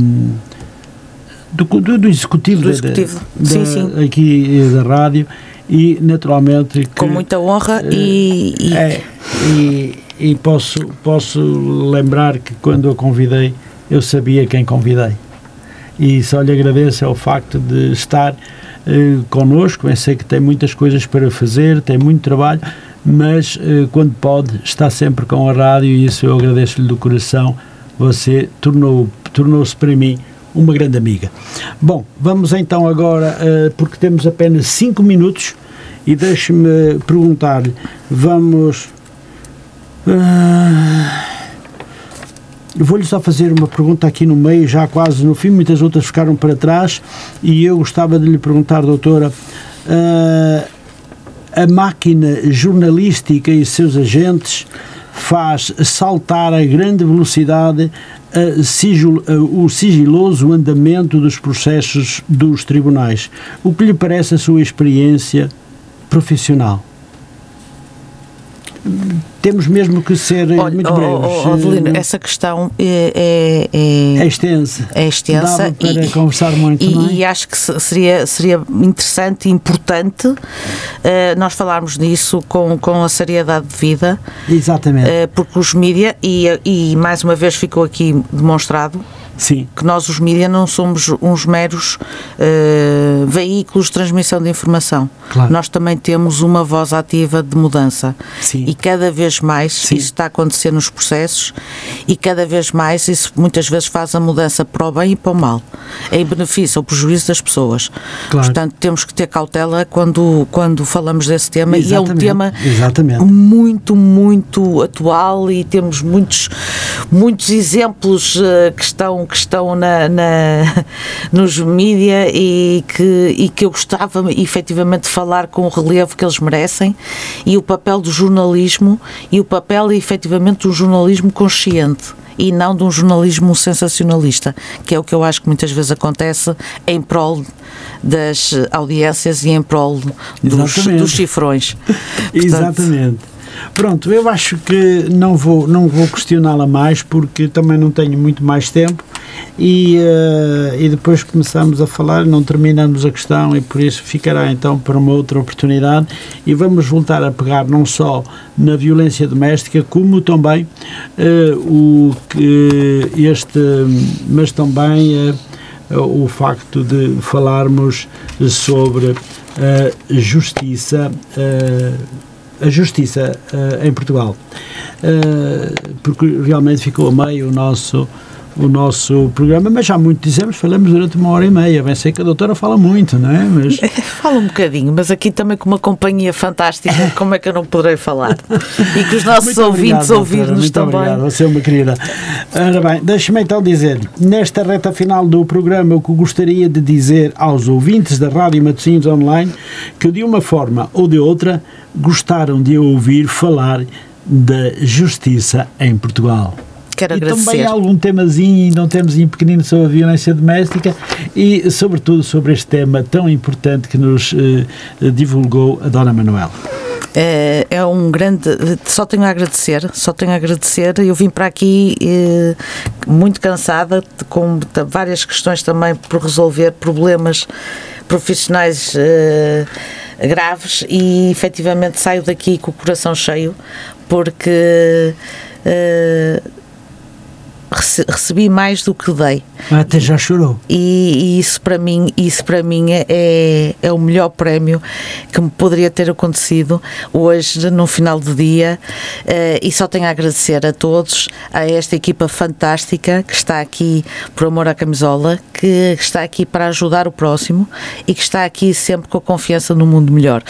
do, do, do executivo, do executivo. Da, sim, sim. aqui da rádio e naturalmente que, com muita honra uh, e, e... É, e, e posso posso lembrar que quando a convidei eu sabia quem convidei e só lhe agradeço ao facto de estar eh, connosco. Eu sei que tem muitas coisas para fazer, tem muito trabalho, mas eh, quando pode, está sempre com a rádio e isso eu agradeço-lhe do coração. Você tornou, tornou-se para mim uma grande amiga. Bom, vamos então agora, eh, porque temos apenas 5 minutos, e deixe-me perguntar-lhe, vamos. Uh, Vou-lhe só fazer uma pergunta aqui no meio, já quase no fim, muitas outras ficaram para trás, e eu gostava de lhe perguntar, doutora, uh, a máquina jornalística e seus agentes faz saltar a grande velocidade a sigil, a, o sigiloso andamento dos processos dos tribunais. O que lhe parece a sua experiência profissional? Temos mesmo que ser Olha, muito breves. Oh, oh, Adelino, essa questão é, é, é, extensa. É extensa. Para e, conversar muito e, e, acho que seria, seria interessante e importante uh, nós falarmos nisso com, com a seriedade de vida. Exatamente. Uh, porque os mídia, e, e mais uma vez ficou aqui demonstrado, Sim. que nós, os mídias, não somos uns meros uh, veículos de transmissão de informação. Claro. Nós também temos uma voz ativa de mudança. Sim. E cada vez mais Sim. isso está a acontecer nos processos e cada vez mais isso muitas vezes faz a mudança para o bem e para o mal, em benefício ou prejuízo das pessoas. Claro. Portanto, temos que ter cautela quando, quando falamos desse tema Exatamente. e é um tema Exatamente. muito, muito atual e temos muitos, muitos exemplos uh, que estão que estão na, na nos mídia e que, e que eu gostava efetivamente de falar com o relevo que eles merecem e o papel do jornalismo e o papel efetivamente do jornalismo consciente e não de um jornalismo sensacionalista, que é o que eu acho que muitas vezes acontece em prol das audiências e em prol dos, dos cifrões. Portanto, Exatamente. Pronto, eu acho que não vou, não vou questioná-la mais porque também não tenho muito mais tempo e, uh, e depois começamos a falar, não terminamos a questão e por isso ficará então para uma outra oportunidade e vamos voltar a pegar não só na violência doméstica como também uh, o que este, mas também uh, o facto de falarmos sobre a justiça a justiça uh, em Portugal, uh, porque realmente ficou a meio o nosso o nosso programa, mas já muito dizemos, falamos durante uma hora e meia. Bem sei que a doutora fala muito, não é? Mas... Fala um bocadinho, mas aqui também com uma companhia fantástica, como é que eu não poderei falar? E que os nossos muito ouvintes ouvirem-nos também. Obrigado, você é uma querida. Ora bem, deixe-me então dizer, nesta reta final do programa, o que gostaria de dizer aos ouvintes da Rádio Matosinhos Online, que de uma forma ou de outra gostaram de ouvir falar da justiça em Portugal. Quero e agradecer. também algum temazinho, não temos em pequenino sobre a violência doméstica e, sobretudo, sobre este tema tão importante que nos eh, divulgou a Dona Manuela. É, é, um grande. Só tenho a agradecer, só tenho a agradecer. Eu vim para aqui eh, muito cansada, com várias questões também por resolver, problemas profissionais. Eh, graves e efetivamente saio daqui com o coração cheio porque recebi mais do que dei. Até já chorou. E, e, isso para mim, isso para mim é, é, é o melhor prémio que me poderia ter acontecido hoje no final do dia uh, e só tenho a agradecer a todos, a esta equipa fantástica que está aqui por amor à camisola, que está aqui para ajudar o próximo e que está aqui sempre com a confiança no mundo melhor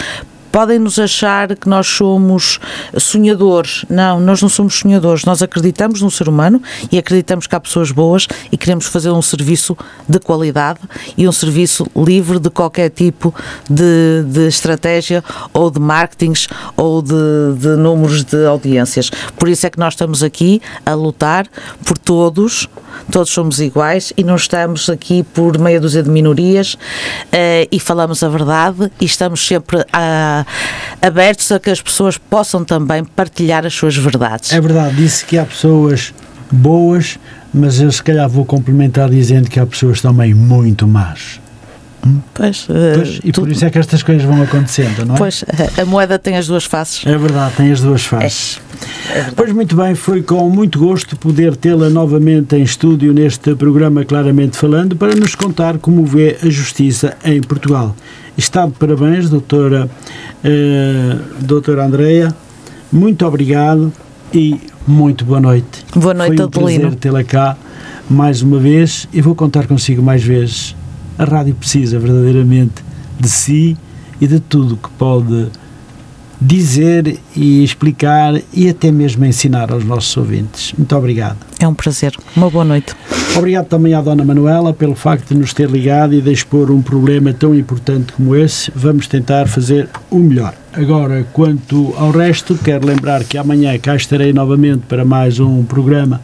podem nos achar que nós somos sonhadores. Não, nós não somos sonhadores. Nós acreditamos no ser humano e acreditamos que há pessoas boas e queremos fazer um serviço de qualidade e um serviço livre de qualquer tipo de, de estratégia ou de marketings ou de, de números de audiências. Por isso é que nós estamos aqui a lutar por todos, todos somos iguais e não estamos aqui por meia dúzia de minorias uh, e falamos a verdade e estamos sempre a abertos a que as pessoas possam também partilhar as suas verdades. É verdade, disse que há pessoas boas, mas eu se calhar vou complementar dizendo que há pessoas também muito más. Hum? Pois, pois, e por isso é que estas coisas vão acontecendo, não é? Pois, a moeda tem as duas faces. É verdade, tem as duas faces. É, é pois muito bem, foi com muito gosto poder tê-la novamente em estúdio neste programa Claramente Falando para nos contar como vê a justiça em Portugal. Está de parabéns, doutora, eh, doutora Andreia. Muito obrigado e muito boa noite. Boa noite, Foi um prazer tê-la cá mais uma vez e vou contar consigo mais vezes. A rádio precisa verdadeiramente de si e de tudo que pode dizer e explicar e até mesmo ensinar aos nossos ouvintes. Muito obrigado. É um prazer. Uma boa noite. Obrigado também à Dona Manuela pelo facto de nos ter ligado e de expor um problema tão importante como esse. Vamos tentar fazer o melhor. Agora, quanto ao resto, quero lembrar que amanhã cá estarei novamente para mais um programa.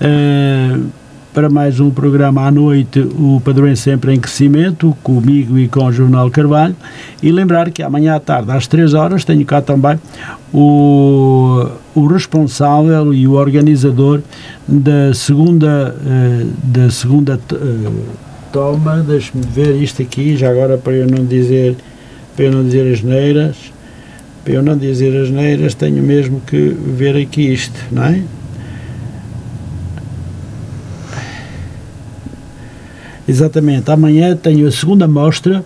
Uh, para mais um programa à noite, o Padrão Sempre em Crescimento, comigo e com o Jornal Carvalho. E lembrar que amanhã à tarde, às 3 horas, tenho cá também o o responsável e o organizador da segunda, uh, da segunda uh, toma, deixe-me ver isto aqui, já agora para eu não dizer, para eu não dizer as neiras, para eu não dizer as neiras, tenho mesmo que ver aqui isto, não é? Exatamente, amanhã tenho a segunda mostra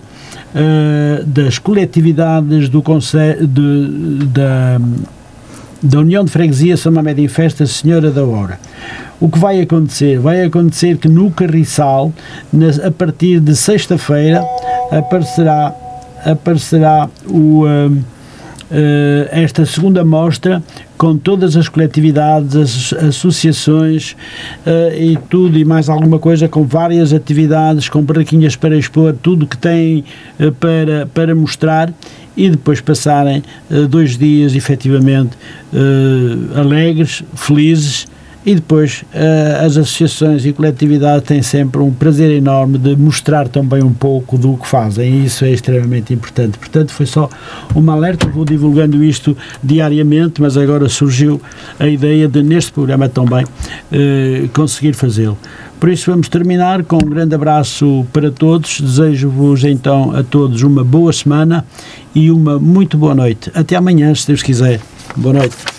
uh, das coletividades do Conselho da, da União de Freguesia São Mamede em Festa Senhora da Hora. O que vai acontecer? Vai acontecer que no Carriçal, a partir de sexta-feira, aparecerá, aparecerá o. Uh, uh, esta segunda mostra com todas as coletividades, as associações uh, e tudo e mais alguma coisa, com várias atividades, com barraquinhas para expor, tudo que tem uh, para, para mostrar e depois passarem dois dias efetivamente alegres, felizes e depois uh, as associações e coletividades têm sempre um prazer enorme de mostrar também um pouco do que fazem e isso é extremamente importante. Portanto, foi só uma alerta, vou divulgando isto diariamente, mas agora surgiu a ideia de, neste programa também, uh, conseguir fazê-lo. Por isso, vamos terminar com um grande abraço para todos. Desejo-vos então a todos uma boa semana e uma muito boa noite. Até amanhã, se Deus quiser. Boa noite.